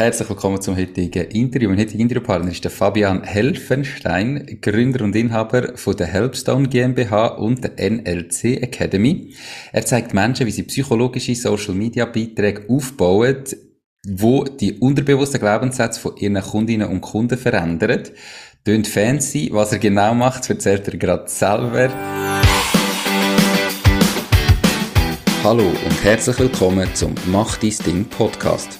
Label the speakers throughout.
Speaker 1: Herzlich willkommen zum heutigen Interview. Mein heutiger Interviewpartner ist der Fabian Helfenstein, Gründer und Inhaber von der Helpstone GmbH und der NLC Academy. Er zeigt Menschen, wie sie psychologische Social Media Beiträge aufbauen, wo die unterbewussten Glaubenssätze von ihren Kundinnen und Kunden verändern. Tönt fancy, was er genau macht, erzählt er gerade selber. Hallo und herzlich willkommen zum Mach dein Ding Podcast.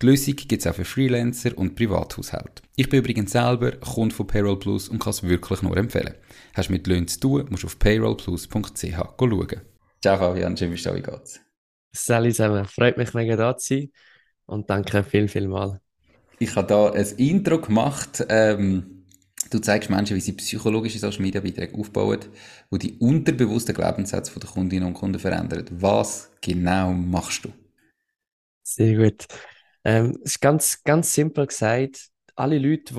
Speaker 1: Die Lösung gibt es auch für Freelancer und Privathaushalte. Ich bin übrigens selber Kunde von Payroll Plus und kann es wirklich nur empfehlen. Hast du mit Löhnen zu tun, musst du auf payrollplus.ch schauen. Ciao Fabian, schön bist du wie geht's?
Speaker 2: Salut zusammen, freut mich mega da zu sein und danke viel, viel mal.
Speaker 1: Ich habe da ein Intro gemacht, ähm, Du zeigst Menschen, wie sie psychologische Social Media Beiträge aufbauen, wo die unterbewussten Glaubenssätze der Kundinnen und Kunden verändern. Was genau machst du?
Speaker 2: Sehr gut. Ähm, es ist ganz, ganz simpel gesagt, alle Leute,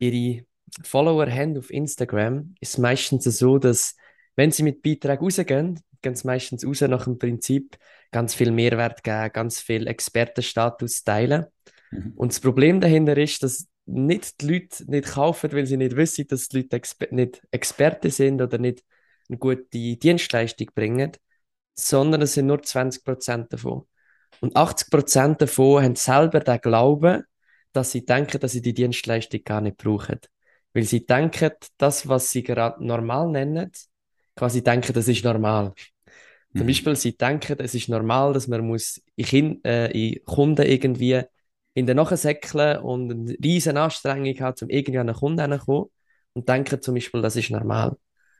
Speaker 2: die ihre Follower haben auf Instagram, ist meistens so, dass wenn sie mit Beiträgen rausgehen, gehen sie meistens raus nach dem Prinzip, ganz viel Mehrwert geben, ganz viel Expertenstatus teilen. Mhm. Und das Problem dahinter ist, dass nicht die Leute nicht kaufen, weil sie nicht wissen, dass die Leute Exper nicht Experten sind oder nicht eine gute Dienstleistung bringen, sondern es sind nur 20% davon. Und 80% davon haben selber den Glauben, dass sie denken, dass sie die Dienstleistung gar nicht brauchen. Weil sie denken, das, was sie gerade normal nennen, quasi denken, das ist normal. Mhm. Zum Beispiel, sie denken, es ist normal, dass man muss in, äh, in Kunden irgendwie in den Nachsäckeln und eine riesen Anstrengung hat, um irgendwie an einen Kunden kommen und denken zum Beispiel, das ist normal.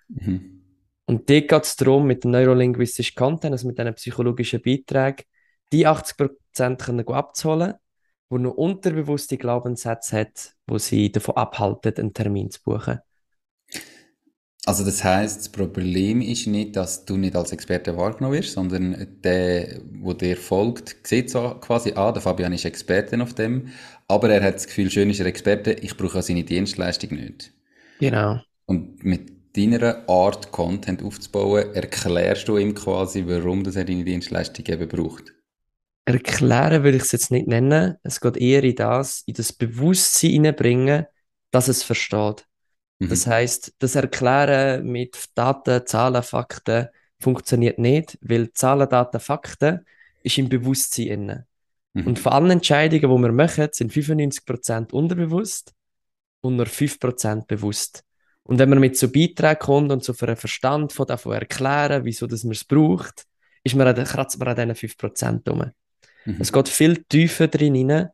Speaker 2: Mhm. Und dort geht es darum, mit dem neurolinguistischen Content, also mit diesen psychologischen Beiträgen, die 80% können abzuholen, wo noch unterbewusste Glaubenssätze hat, wo sie davon abhalten, einen Termin zu buchen.
Speaker 1: Also das heißt, das Problem ist nicht, dass du nicht als Experte wahrgenommen wirst, sondern der, wo dir folgt, sieht so quasi, ah, der Fabian ist Experte auf dem, aber er hat das Gefühl, schön ist er Experte, ich brauche seine Dienstleistung nicht.
Speaker 2: Genau.
Speaker 1: Und mit deiner Art, Content aufzubauen, erklärst du ihm quasi, warum das er deine Dienstleistung eben braucht.
Speaker 2: Erklären würde ich es jetzt nicht nennen. Es geht eher in das, in das Bewusstsein hineinbringen, dass es versteht. Mhm. Das heißt, das Erklären mit Daten, Zahlen, Fakten funktioniert nicht, weil Zahlen, Daten, Fakten ist im Bewusstsein inne. Mhm. Und von allen Entscheidungen, die wir machen, sind 95% unterbewusst und nur 5% bewusst. Und wenn man mit so Beiträgen kommt und so für einen Verstand von davon erklären, wieso das man es braucht, ist man an, kratzt man an diesen 5% rum. Mhm. Es geht viel tiefer drin rein,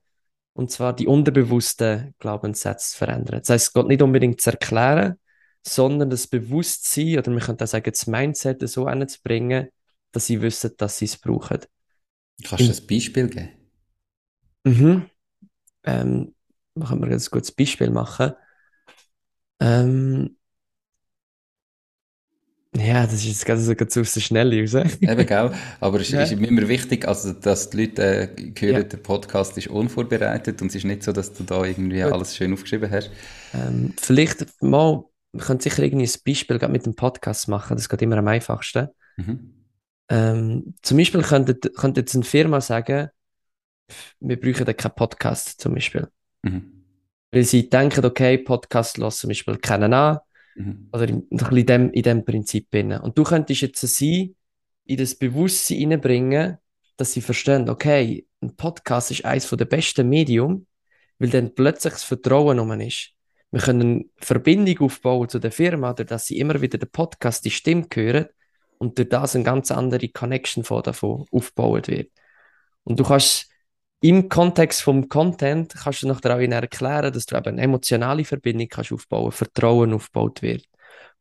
Speaker 2: und zwar die unterbewussten Glaubenssätze zu verändern. Das heißt, es geht nicht unbedingt zu erklären, sondern das Bewusstsein, oder man könnte auch sagen, das Mindset so hinzubringen, dass sie wissen, dass sie es brauchen.
Speaker 1: Kannst du ein Beispiel geben?
Speaker 2: Mhm. Ähm, können wir ein gutes Beispiel machen. Ähm, ja, das ist jetzt so ganz aus der Schnelle raus.
Speaker 1: Eben, gell? Aber es ja. ist immer wichtig, also, dass die Leute äh, hören, ja. der Podcast ist unvorbereitet und es ist nicht so, dass du da irgendwie Gut. alles schön aufgeschrieben hast.
Speaker 2: Ähm, vielleicht mal, wir können sicher irgendwie ein Beispiel mit dem Podcast machen, das geht immer am einfachsten. Mhm. Ähm, zum Beispiel könnte, könnte jetzt eine Firma sagen, wir brauchen keinen Podcast zum Beispiel. Mhm. Weil sie denken, okay, Podcast lassen zum Beispiel kennen an, Mhm. Oder in, in, dem, in dem Prinzip. Bin. Und du könntest jetzt sie in das Bewusstsein hineinbringen, dass sie verstehen, okay, ein Podcast ist eines der besten Medium, weil dann plötzlich das Vertrauen um ist. Wir können eine Verbindung aufbauen zu der Firma, dass sie immer wieder den Podcast, die Stimme hören und durch das eine ganz andere Connection von davon aufgebaut wird. Und du kannst im Kontext vom Content kannst du noch auch erklären, dass du eben eine emotionale Verbindung kannst aufbauen, Vertrauen aufgebaut wird.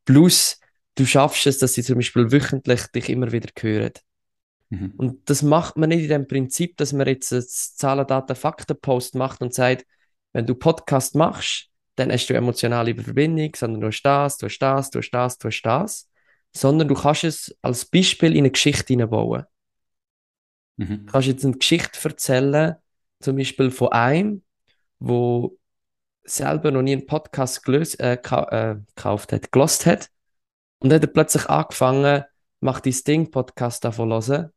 Speaker 2: Plus, du schaffst es, dass sie zum Beispiel wöchentlich dich immer wieder hören. Mhm. Und das macht man nicht in dem Prinzip, dass man jetzt einen Zahlen, Daten, Fakten Post macht und sagt, wenn du Podcast machst, dann hast du emotionale Verbindung, sondern du hast das, du hast das, du hast das, du hast das, sondern du kannst es als Beispiel in eine Geschichte hineinbauen. Mhm. Du kannst jetzt eine Geschichte erzählen, zum Beispiel von einem, wo selber noch nie einen Podcast gelöst, äh, äh, gekauft hat, gelost hat und dann hat er plötzlich angefangen, macht dieses Ding Podcast davon hören.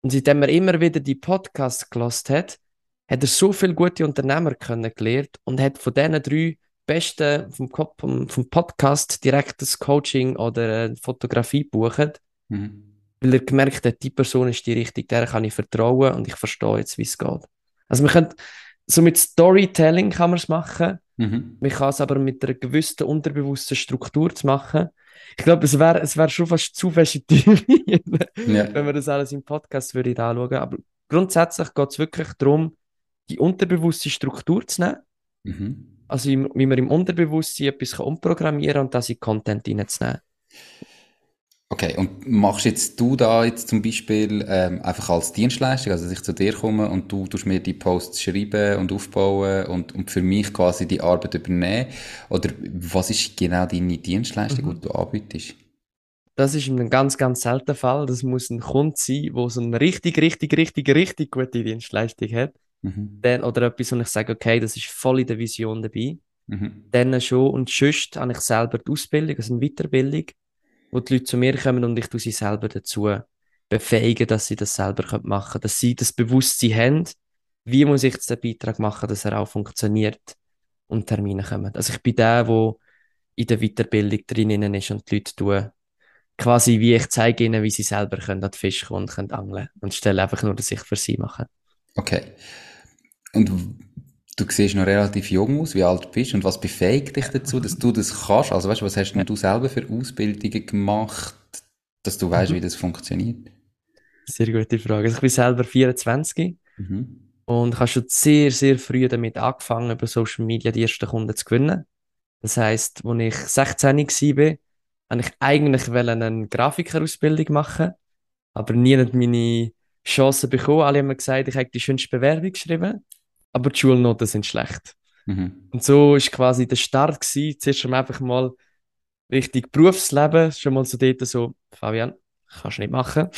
Speaker 2: Und seitdem er immer wieder die Podcasts gelost hat, hat er so viele gute Unternehmer kennengelernt und hat von diesen drei Besten vom, vom, Podcast direkt das Coaching oder eine Fotografie buchen. Mhm weil er gemerkt hat, die Person ist die richtige, der kann ich vertrauen und ich verstehe jetzt, wie es geht. Also man könnte, so mit Storytelling kann man es machen, mhm. man kann es aber mit einer gewissen unterbewussten Struktur machen. Ich glaube, es wäre es wär schon fast zu fest ja. wenn man das alles im Podcast würde anschauen. Aber grundsätzlich geht es wirklich darum, die unterbewusste Struktur zu nehmen. Mhm. Also wie man im Unterbewusstsein etwas umprogrammieren kann und das in Content reinzunehmen.
Speaker 1: Okay, und machst jetzt du da jetzt zum Beispiel ähm, einfach als Dienstleistung, also dass ich zu dir komme und du tust mir die Posts schreiben und aufbauen und, und für mich quasi die Arbeit übernehmen? Oder was ist genau deine Dienstleistung, mhm. die du anbietest?
Speaker 2: Das ist ein ganz, ganz seltener Fall. Das muss ein Kunde sein, der so eine richtig, richtig, richtig, richtig gute Dienstleistung hat. Mhm. Dann, oder etwas, wo ich sage, okay, das ist voll in der Vision dabei. Mhm. Dann schon. Und sonst habe ich selber die Ausbildung, also eine Weiterbildung wo die Leute zu mir kommen und ich tue sie selber dazu befähigen, dass sie das selber machen können, dass sie das Bewusstsein haben, wie muss ich jetzt den Beitrag machen, dass er auch funktioniert und Termine kommen. Also ich bin der, der in der Weiterbildung drinnen ist und die Leute tun, quasi wie ich zeige ihnen, wie sie selber können an den Fisch kommen und können angeln und stelle einfach nur, dass ich für sie mache.
Speaker 1: Okay. Und du siehst noch relativ jung aus, wie alt du bist und was befähigt dich dazu, dass du das kannst? Also weißt du, was hast denn du selber für Ausbildungen gemacht, dass du weißt, mhm. wie das funktioniert?
Speaker 2: Sehr gute Frage. Also ich bin selber 24 mhm. und habe schon sehr, sehr früh damit angefangen, über Social Media die ersten Kunden zu gewinnen. Das heisst, als ich 16 war, habe ich eigentlich eine Grafikerausbildung machen, aber nie meine Chance bekommen. Alle haben mir gesagt, ich habe die schönste Bewerbung geschrieben aber die Schulnoten sind schlecht. Mhm. Und so ist quasi der Start gewesen, zuerst schon einfach mal richtig Berufsleben, schon mal so dort so, Fabian, kannst du nicht machen.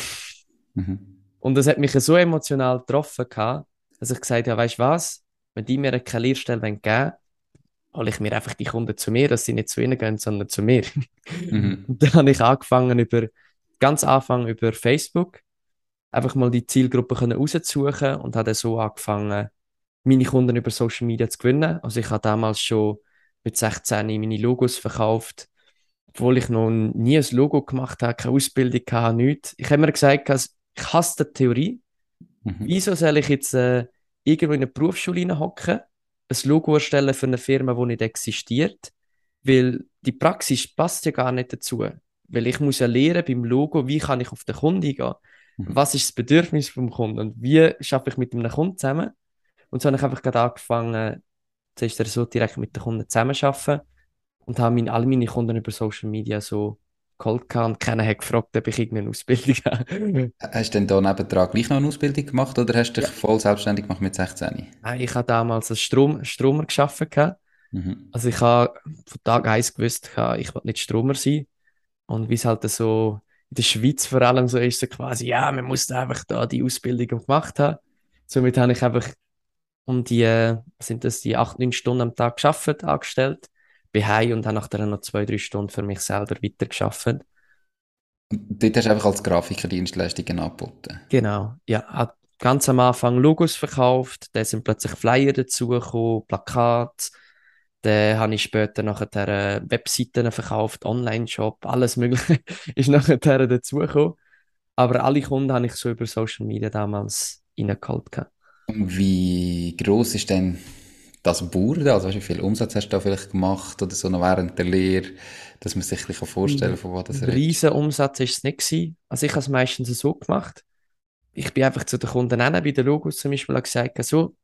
Speaker 2: Mhm. Und das hat mich so emotional getroffen, gehabt, dass ich gesagt habe, weißt du was, wenn die mir eine Lehrstelle geben wollen, hole ich mir einfach die Kunden zu mir, dass sie nicht zu ihnen gehen, sondern zu mir. Mhm. Und dann habe ich angefangen über, ganz Anfang über Facebook, einfach mal die Zielgruppe rauszusuchen und habe dann so angefangen, meine Kunden über Social Media zu gewinnen. Also ich habe damals schon mit 16 meine Logos verkauft, obwohl ich noch nie ein Logo gemacht habe, keine Ausbildung hatte, nichts. Ich habe mir gesagt, ich hasse die Theorie. Mhm. Wieso soll ich jetzt äh, irgendwo in eine Berufsschule hocken, ein Logo erstellen für eine Firma, die nicht existiert? Weil die Praxis passt ja gar nicht dazu. Weil ich muss ja lernen beim Logo, wie kann ich auf den Kunden gehen? Mhm. Was ist das Bedürfnis vom Kunden? Und wie schaffe ich mit einem Kunden zusammen? Und so habe ich einfach gerade angefangen, zuerst so direkt mit den Kunden zusammenzuarbeiten und habe meine, alle meine Kunden über Social Media so geholt und keiner hat gefragt, ob ich irgendeine Ausbildung habe.
Speaker 1: Hast du denn da nebendran gleich noch eine Ausbildung gemacht oder hast du dich ja. voll selbstständig gemacht mit 16?
Speaker 2: Nein, ich habe damals als Strom, Stromer gearbeitet. Mhm. Also ich habe von Tag 1 gewusst, ich will nicht Stromer sein. Und wie es halt so in der Schweiz vor allem so ist, so quasi, ja, man muss einfach da die Ausbildung gemacht haben. Somit habe ich einfach um die, äh, sind das die acht, neun Stunden am Tag geschafft, angestellt, bin heim und habe nachher noch zwei, drei Stunden für mich selber weiter geschafft. Und
Speaker 1: dort hast du einfach als Grafiker Dienstleistungen angeboten?
Speaker 2: Genau, ja. Ganz am Anfang Logos verkauft, dann sind plötzlich Flyer dazugekommen, Plakate, dann habe ich später nachher äh, Webseiten verkauft, Online-Shop, alles Mögliche ist nachher dazugekommen. Aber alle Kunden habe ich so über Social Media damals reingeholt.
Speaker 1: Wie groß ist denn das Bauern, also wie viel Umsatz hast du da vielleicht gemacht oder so noch während der Lehre, dass man sich ein vorstellen kann, von wo das
Speaker 2: Ein riesen Umsatz ist es nicht gewesen. Also ich habe es meistens so gemacht. Ich bin einfach zu den Kunden hin, bei den Logos zum Beispiel gesagt, so,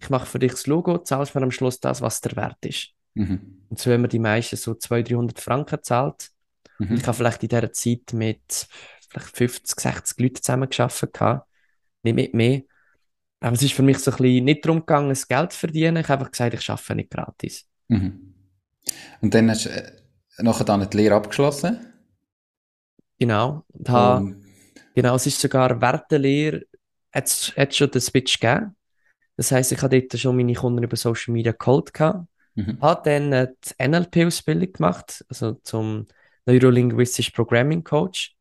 Speaker 2: ich mache für dich das Logo, zahlst mir am Schluss das, was der Wert ist.
Speaker 1: Mhm.
Speaker 2: Und so haben wir die meisten so 200, 300 Franken gezahlt.
Speaker 1: Mhm.
Speaker 2: Und ich habe vielleicht in dieser Zeit mit vielleicht 50, 60 Leuten zusammengearbeitet. Nicht mit mehr. Aber es ist für mich so ein bisschen nicht darum gegangen, das Geld zu verdienen. Ich habe einfach gesagt, ich arbeite nicht gratis.
Speaker 1: Mhm. Und dann hast du äh, nachher dann die Lehre abgeschlossen?
Speaker 2: Genau. Und habe,
Speaker 1: Und,
Speaker 2: genau, es ist sogar während der Lehre, hat es schon den Switch gegeben. Das heisst, ich habe dort schon meine Kunden über Social Media geholt gehabt.
Speaker 1: mhm.
Speaker 2: Habe dann äh, die NLP-Ausbildung gemacht, also zum Neurolinguistisch Programming Coach.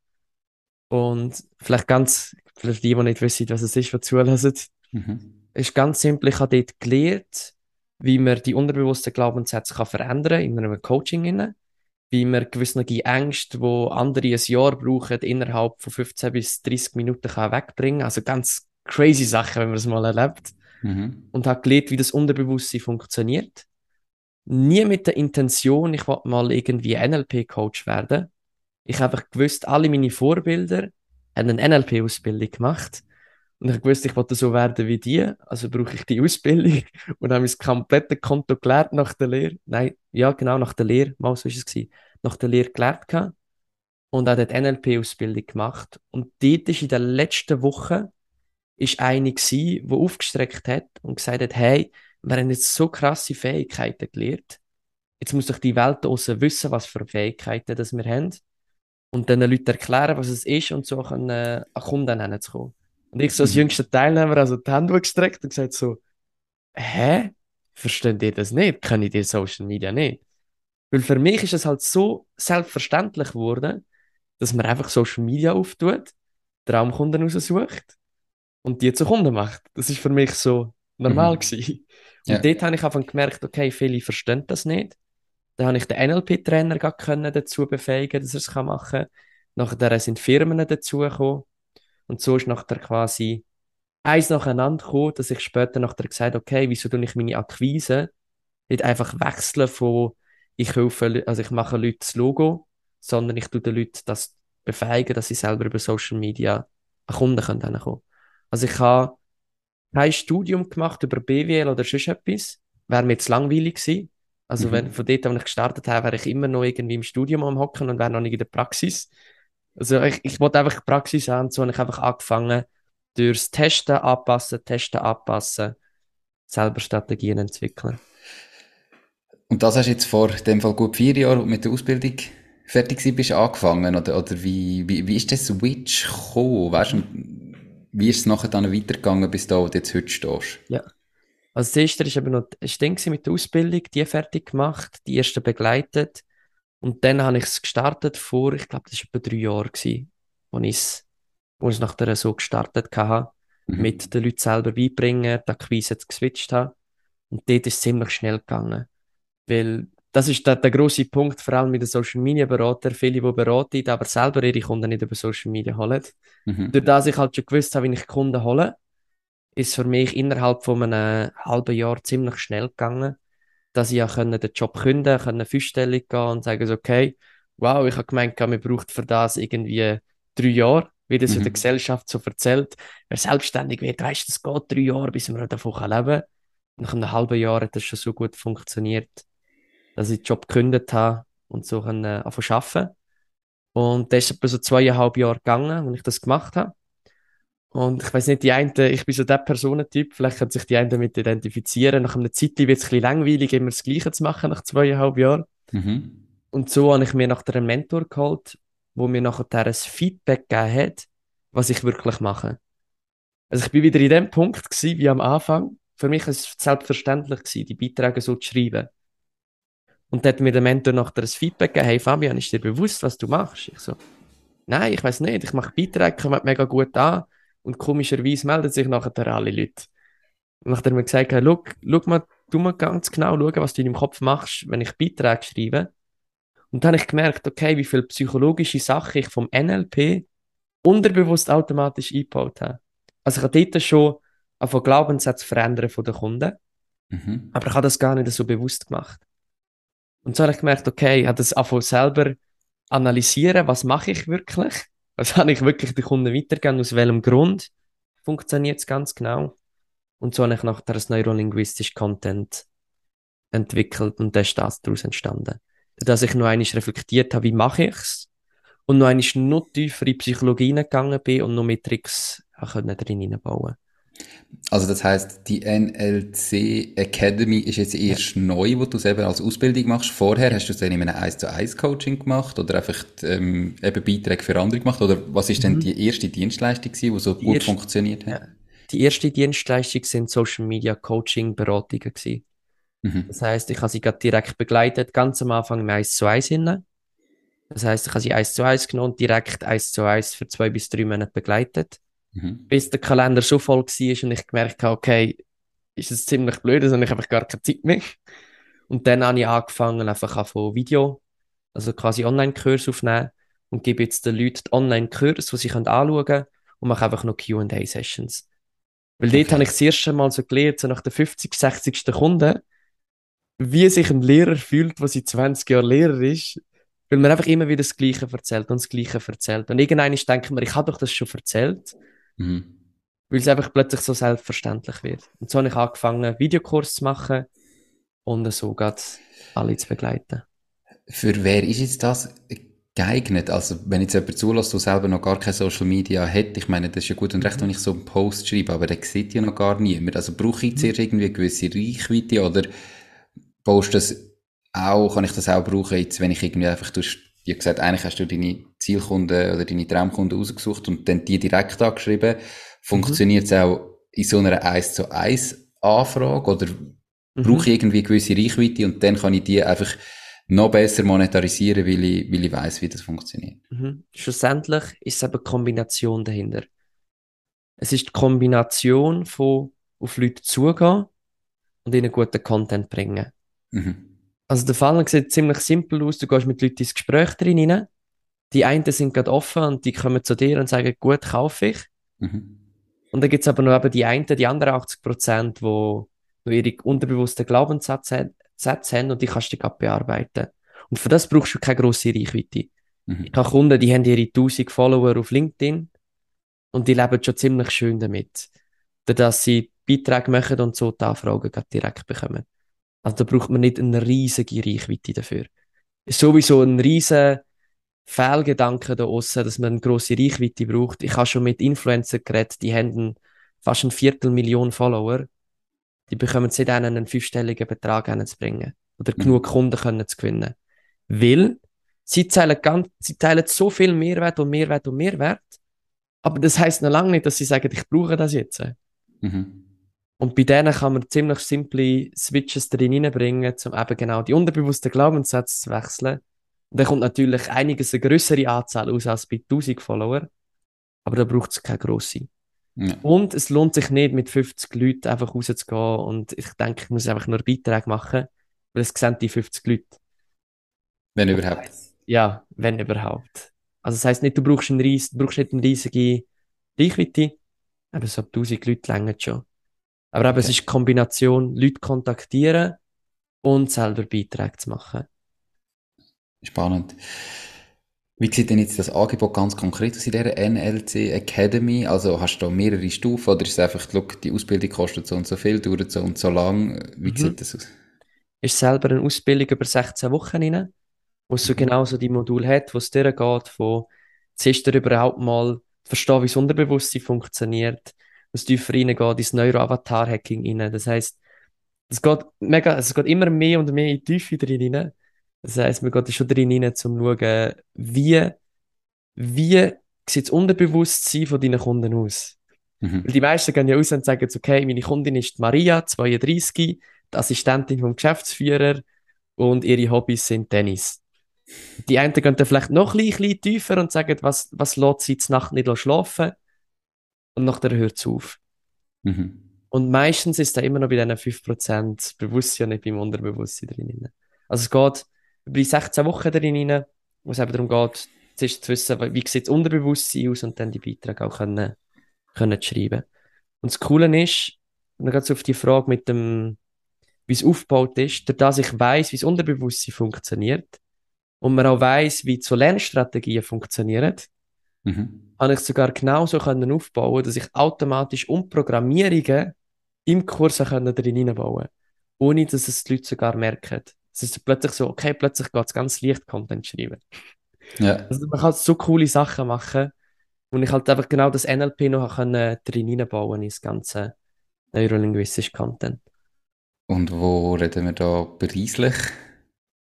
Speaker 2: Und vielleicht ganz, für die, die nicht wissen, was es ist, die zulassen,
Speaker 1: Mhm.
Speaker 2: ist ganz simpel, ich habe dort gelernt, wie man die unterbewussten Glaubenssätze kann verändern in einem Coaching. Rein. Wie man gewisse Ängste, die andere ein Jahr brauchen, innerhalb von 15 bis 30 Minuten kann wegbringen Also ganz crazy Sachen, wenn man es mal erlebt.
Speaker 1: Mhm.
Speaker 2: Und habe gelernt, wie das Unterbewusstsein funktioniert. Nie mit der Intention, ich wollte mal irgendwie NLP-Coach werden. Ich habe einfach gewusst, alle meine Vorbilder haben eine NLP-Ausbildung gemacht. Und ich wusste, ich wollte so werden wie die, also brauche ich die Ausbildung und habe mein komplettes Konto gelernt nach der Lehre. Nein, ja, genau, nach der Lehre, mal so ist es gewesen. Nach der Lehre gelernt gehabt und auch dort NLP-Ausbildung gemacht. Und dort ist in der letzten Woche ist eine gsi, die aufgestreckt hat und gesagt hat, hey, wir haben jetzt so krasse Fähigkeiten gelernt. Jetzt muss doch die Welt draussen wissen, was für Fähigkeiten das wir haben. Und den Leuten erklären, was es ist und so können, äh, an Kunden hinzukommen. Und ich so als
Speaker 1: Mhm.
Speaker 2: jüngster Teilnehmer also die Hände gestreckt und gesagt so, hä? Versteht ihr das nicht? Können ihr Social Media nicht? Weil für mich ist es halt so selbstverständlich geworden, dass man einfach Social Media auftut, Traumkunden raussucht und die zu Kunden macht. Das ist für mich so normal
Speaker 1: Mhm.
Speaker 2: gewesen. Und
Speaker 1: Ja.
Speaker 2: dort habe ich einfach gemerkt, okay, viele verstehen das nicht. Dann habe ich den NLP-Trainer dazu befähigen, dass er es machen kann. Nachher sind Firmen dazugekommen. Und so ist nachher quasi eins nacheinander gekommen, dass ich später nachher gesagt habe, okay, wieso tue ich meine Akquise nicht einfach wechseln von ich helfe, also ich mache Leuten das Logo, sondern ich tue den Leuten das befähigen, dass sie selber über Social Media an Kunden können. Also ich habe kein Studium gemacht über BWL oder sonst etwas. Wäre mir jetzt langweilig gewesen. Also
Speaker 1: Mhm.
Speaker 2: wenn von dort, wenn ich gestartet habe, wäre ich immer noch irgendwie im Studium am Hocken und wäre noch nicht in der Praxis. Also ich, ich wollte einfach die Praxis haben, so habe ich einfach angefangen, durchs Testen anpassen, Testen anpassen, selber Strategien entwickeln.
Speaker 1: Und das hast du jetzt vor dem Fall gut vier Jahren mit der Ausbildung fertig gewesen, bist angefangen? Oder, oder wie, wie, wie ist der Switch gekommen? Weißt du, wie ist es nachher dann weitergegangen, bis da, wo du jetzt heute stehst?
Speaker 2: Ja. Also das erste ist eben noch das Ding mit der Ausbildung, die fertig gemacht, die erste begleitet. Und dann habe ich es gestartet vor, ich glaube, das war etwa drei Jahre, gewesen, wo ich es, wo ich es nachher so gestartet habe,
Speaker 1: Mhm.
Speaker 2: mit den Leuten selber beibringen, die Akquise geswitcht habe. Und dort ist es ziemlich schnell gegangen. Weil das ist der, der grosse Punkt, vor allem mit den Social Media Beratern, viele, die beraten, aber selber ihre Kunden nicht über Social Media holen.
Speaker 1: Mhm.
Speaker 2: Durch das ich halt schon gewusst habe, wie ich Kunden hole, ist für mich innerhalb von einem halben Jahr ziemlich schnell gegangen, dass ich ja können den Job künden können, fünfstellig gehen und sagen so, okay, wow, ich habe gemeint, man braucht für das irgendwie drei Jahre, wie das in
Speaker 1: Mhm.
Speaker 2: der Gesellschaft so erzählt. Wer selbstständig wird, weißt du, es geht drei Jahre, bis man davon leben kann. Nach einem halben Jahr hat das schon so gut funktioniert, dass ich den Job gekündigt habe und so äh, anfangen zu arbeiten. Und das ist etwa so zweieinhalb Jahre gegangen, als ich das gemacht habe. Und ich weiß nicht, die einen, ich bin so der Personentyp, vielleicht können sich die einen damit identifizieren. Nach einer Zeit wird es ein bisschen langweilig, immer das Gleiche zu machen nach zweieinhalb Jahren.
Speaker 1: Mhm.
Speaker 2: Und so habe ich mir nachher einen Mentor geholt, wo mir nachher ein Feedback gegeben hat, was ich wirklich mache. Also ich bin wieder in dem Punkt gewesen, wie am Anfang. Für mich ist es selbstverständlich gewesen, die Beiträge so zu schreiben. Und dann hat mir der Mentor nachher ein Feedback gegeben, hey Fabian, ist dir bewusst, was du machst? Ich so, nein, ich weiß nicht, ich mache Beiträge, kommen mega gut an und komischerweise melden sich nachher alle Leute. Und nachdem mir gesagt, hey, schau, schau mal, du mal ganz genau schauen, was du in deinem Kopf machst, wenn ich Beiträge schreibe. Und dann habe ich gemerkt, okay, wie viele psychologische Sachen ich vom NLP unterbewusst automatisch eingebaut habe. Also ich habe dort schon von Glaubenssätze verändern von den Kunden. Mhm. Aber ich habe das gar nicht so bewusst gemacht. Und so habe ich gemerkt, okay, ich habe das einfach selber analysieren, was mache ich wirklich? Was habe ich wirklich den Kunden weitergegeben? Aus welchem Grund funktioniert es ganz genau? Und so habe ich nachher das Neurolinguistisch Content entwickelt und das ist daraus entstanden. Dass ich noch einmal reflektiert habe, wie mache ich es? Und noch einmal noch tiefer in die Psychologie gegangen bin und noch mehr Tricks drin bauen
Speaker 1: also das heißt, die NLC Academy ist jetzt erst ja. neu, wo du es eben als Ausbildung machst. Vorher hast du es dann in einem 1 zu 1 Coaching gemacht oder einfach ähm, eben Beiträge für andere gemacht? Oder was ist denn mhm. die erste Dienstleistung gewesen, die so die gut erste, funktioniert hat? Ja.
Speaker 2: Die erste Dienstleistung sind Social Media Coaching Beratungen gewesen. Mhm. Das heißt, ich habe sie gerade direkt begleitet, ganz am Anfang im 1 zu 1 hin. Das heißt, ich habe sie 1 zu 1 genommen und direkt 1 zu 1 für zwei bis drei Monate begleitet. Mhm. Bis der Kalender so voll war und ich gemerkt habe, okay, ist es ziemlich blöd, also ich einfach gar keine Zeit mehr. Und dann habe ich angefangen, einfach von Video, also quasi Online-Kurs aufnehmen und gebe jetzt den Leuten Online-Kurs, die sie anschauen können und mache einfach noch Q&A-Sessions. Weil okay. dort habe ich das erste Mal so gelernt, so nach der 50, 60. Kunde, wie sich ein Lehrer fühlt, der seit 20 Jahren Lehrer ist, weil man einfach immer wieder das Gleiche erzählt und das Gleiche erzählt. Und irgendwann denkt man, ich habe doch das schon erzählt. Mhm. Weil es einfach plötzlich so selbstverständlich wird. Und so habe ich angefangen, Videokurs zu machen und so geht alle zu begleiten.
Speaker 1: Für wer ist jetzt das geeignet? Also, wenn jetzt jemand zulässt, der selber noch gar kein Social Media hat, ich meine, das ist ja gut und recht, wenn ich so einen Post schreibe, aber der sieht ja noch gar niemand. Also, brauche ich zuerst irgendwie eine gewisse Reichweite oder baust das auch, kann ich das auch brauchen, jetzt, wenn ich irgendwie einfach durch wie gesagt, eigentlich hast du deine Zielkunden oder deine Traumkunden ausgesucht und dann die direkt angeschrieben. Funktioniert es mhm. auch in so einer 1 zu 1 Anfrage oder mhm. brauche ich irgendwie gewisse Reichweite und dann kann ich die einfach noch besser monetarisieren, weil ich, weil ich weiss, wie das funktioniert.
Speaker 2: Mhm. Schlussendlich ist es eben eine Kombination dahinter. Es ist die Kombination von auf Leute zugehen und ihnen guten Content bringen. Mhm. Also der Fall sieht ziemlich simpel aus. Du gehst mit Leuten ins Gespräch drin rein. Die einen sind gerade offen und die kommen zu dir und sagen, gut, kaufe ich. Mhm. Und dann gibt es aber noch eben die einen, die anderen 80 Prozent, die noch ihre unterbewussten Glaubenssätze haben und die kannst du gerade bearbeiten. Und für das brauchst du keine grosse Reichweite. Mhm. Ich habe Kunden, die haben ihre 1000 Follower auf LinkedIn und die leben schon ziemlich schön damit. Dass sie Beiträge machen und so die Anfragen direkt bekommen. Also da braucht man nicht eine riesige Reichweite dafür. Sowieso ein riesiger Fehlgedanke da außen, dass man eine grosse Reichweite braucht. Ich habe schon mit Influencern geredet, die haben fast ein Viertelmillion Follower. Die bekommen sie dann einen fünfstelligen Betrag hinzubringen. Oder mhm. genug Kunden können zu gewinnen. Weil sie teilen, ganz, sie teilen so viel Mehrwert und Mehrwert und Mehrwert. Aber das heißt noch lange nicht, dass sie sagen, ich brauche das jetzt. Mhm. Und bei denen kann man ziemlich simple Switches drin reinbringen, um eben genau die unterbewussten Glaubenssätze zu wechseln. Und dann kommt natürlich einiges eine größere Anzahl aus als bei 1000 Follower. Aber da braucht es keine grosse. Ja. Und es lohnt sich nicht, mit 50 Leuten einfach rauszugehen. Und ich denke, ich muss einfach nur Beiträge machen, weil es sehen die 50 Leute.
Speaker 1: Wenn überhaupt.
Speaker 2: Ja, wenn überhaupt. Also das heisst nicht, du brauchst, einen Ries du brauchst nicht eine riesige Reichweite, aber so 1000 Leute länger schon. Aber eben, okay. es ist die Kombination, Leute kontaktieren und selber Beiträge zu machen.
Speaker 1: Spannend. Wie sieht denn jetzt das Angebot ganz konkret aus in dieser NLC Academy? Also hast du da mehrere Stufen oder ist es einfach, look, die Ausbildung kostet so und so viel, dauert so und so lang? Wie mhm. sieht das aus?
Speaker 2: Ist selber eine Ausbildung über 16 Wochen rein, wo es so mhm. genau so die Module hat, wo es dir geht, von zuerst überhaupt mal verstehen, wie das Unterbewusstsein funktioniert, das tiefer reingeht, ins Neuro-Avatar-Hacking rein. Das heisst, es geht mega, es geht immer mehr und mehr in die Tiefe drin rein. Das heisst, man geht schon drin rein, um zu schauen, wie, wie sieht das Unterbewusstsein von deinen Kunden aus? Mhm. Weil die meisten gehen ja aus und sagen, okay, meine Kundin ist Maria, 32, die Assistentin vom Geschäftsführer und ihre Hobbys sind Tennis. Die einen gehen dann vielleicht noch ein bisschen tiefer und sagen, was, was lässt sie zur Nacht nicht schlafen? und nachher hört es auf. Mhm. Und meistens ist da immer noch bei diesen 5% Bewusstsein, nicht beim Unterbewusstsein drin. Also es geht über die 16 Wochen drin rein, wo es eben darum geht, zuerst zu wissen, wie sieht das Unterbewusstsein aus und dann die Beiträge auch können, können schreiben. Und das Coole ist, und dann geht es auf die Frage mit dem, wie es aufgebaut ist, durch das ich weiß, wie das Unterbewusstsein funktioniert und man auch weiß, wie so Lernstrategien funktionieren, mhm. habe ich sogar genauso können aufbauen, dass ich automatisch Umprogrammierungen im Kurs können drin hineinbauen ohne dass es die Leute sogar merken. Es ist plötzlich so, okay, plötzlich geht es ganz leicht Content schreiben. Ja. Also man kann so coole Sachen machen und ich halt einfach genau das NLP noch können drin hineinbauen ins ganze neurolinguistische Content.
Speaker 1: Und wo reden wir da preislich?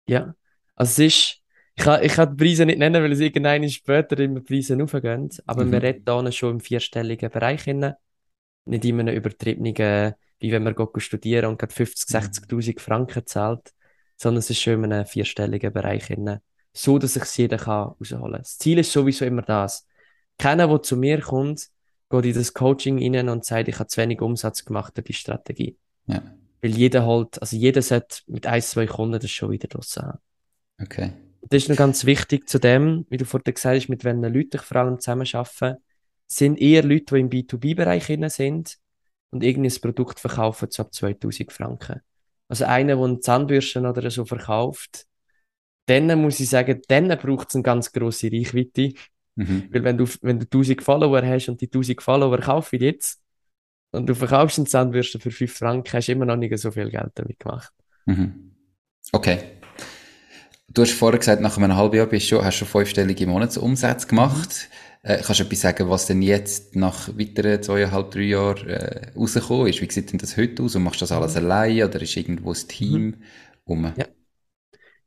Speaker 2: Ja, also es ist, ich kann, ich kann die Preise nicht nennen, weil es irgendeine später immer Preise aufgehen, aber mhm. wir reden da schon im vierstelligen Bereich hin. Nicht in einem übertriebenen, wie wenn man studieren und gerade 50, 60.000 Franken zahlt, sondern es ist schon in einem vierstelligen Bereich hin. So, dass sich jeder kann rausholen kann. Das Ziel ist sowieso immer das. Keiner, der zu mir kommt, geht in das Coaching rein und sagt, ich habe zu wenig Umsatz gemacht durch die Strategie. Ja. Weil jeder halt, also jeder sollte mit ein, zwei Kunden das schon wieder draussen haben.
Speaker 1: Okay.
Speaker 2: Das ist noch ganz wichtig zu dem, wie du vorhin gesagt hast, mit welchen Leuten ich vor allem zusammenarbeite, sind eher Leute, die im B2B-Bereich sind und irgendein Produkt verkaufen zu ab 2000 Franken. Also einer, der Zahnbürsten oder so verkauft, dann muss ich sagen, dann braucht es eine ganz grosse Reichweite. Mhm. Weil wenn du, wenn du 1000 Follower hast und die 1000 Follower kaufen jetzt, und du verkaufst eine Zahnbürste für 5 Franken, hast du immer noch nicht so viel Geld damit gemacht.
Speaker 1: Mhm. Okay. Du hast vorher gesagt, nach einem halben Jahr bist du, hast du schon fünfstellige Monatsumsätze gemacht. Äh, kannst du etwas sagen, was denn jetzt nach weiteren zweieinhalb, drei Jahren äh, rausgekommen ist? Wie sieht denn das heute aus? Und machst du das alles mhm. alleine oder ist irgendwo ein Team mhm. um?
Speaker 2: Ja.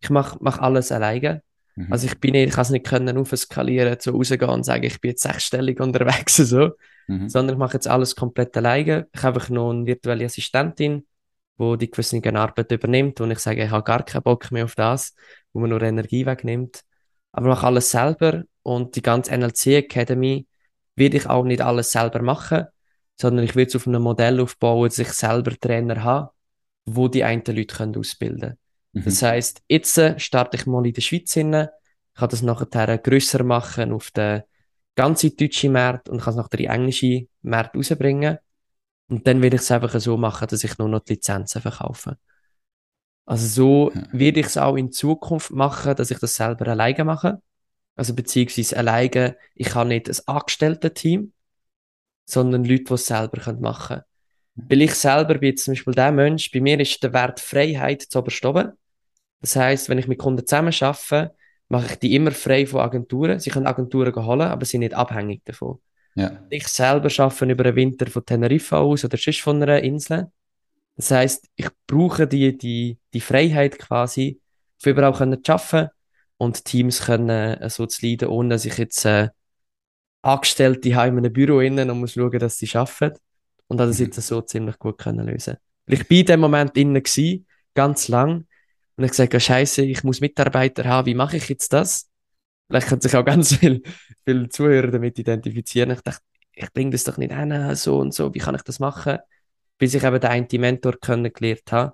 Speaker 2: Ich mache mach alles alleine. Mhm. Also ich bin nicht, ich kann es nicht können aufskalieren, so rausgehen und sagen, ich bin jetzt sechsstellig unterwegs so, mhm. sondern ich mache jetzt alles komplett alleine. Ich habe einfach noch eine virtuelle Assistentin, wo die gewisse Arbeit übernimmt und ich sage, ich habe gar keinen Bock mehr auf das, wo man nur Energie wegnimmt. Aber ich mache alles selber und die ganze NLC Academy werde ich auch nicht alles selber machen, sondern ich will es auf einem Modell aufbauen, dass ich selber Trainer habe, wo die einen Leute können ausbilden können. Mhm. Das heißt, jetzt äh, starte ich mal in der Schweiz hin, ich kann das nachher grösser machen auf den ganzen deutschen Markt und kann es nachher in den englischen Markt rausbringen. Und dann will ich es einfach so machen, dass ich nur noch die Lizenzen verkaufe. Also so ja. werde ich es auch in Zukunft machen, dass ich das selber alleine mache. Also beziehungsweise alleine, ich habe nicht ein Angestellten-Team, sondern Leute, die es selber machen können. Weil ich selber bin zum Beispiel der Mensch, bei mir ist der Wert Freiheit zu oben. Das heißt, wenn ich mit Kunden zusammen arbeite, mache ich die immer frei von Agenturen. Sie können Agenturen holen, aber sie sind nicht abhängig davon. Ja. Ich selber arbeite über den Winter von Teneriffa aus oder sonst von einer Insel. Das heißt, ich brauche die, die, die Freiheit quasi, für überall können zu arbeiten und Teams können äh, so zu leiden, ohne dass ich jetzt äh, Angestellte habe in einem Büro innen und muss schauen, dass sie arbeiten. Und das mhm. jetzt so ziemlich gut können lösen. Weil ich bin in dem Moment innen gewesen, ganz lang, und ich gesagt, Scheiße, ich muss Mitarbeiter haben, wie mache ich jetzt das? Vielleicht können sich auch ganz viele viel Zuhörer damit identifizieren. Ich dachte, ich bringe das doch nicht hin, so und so, wie kann ich das machen? Bis ich eben den einen Mentor kennengelernt habe.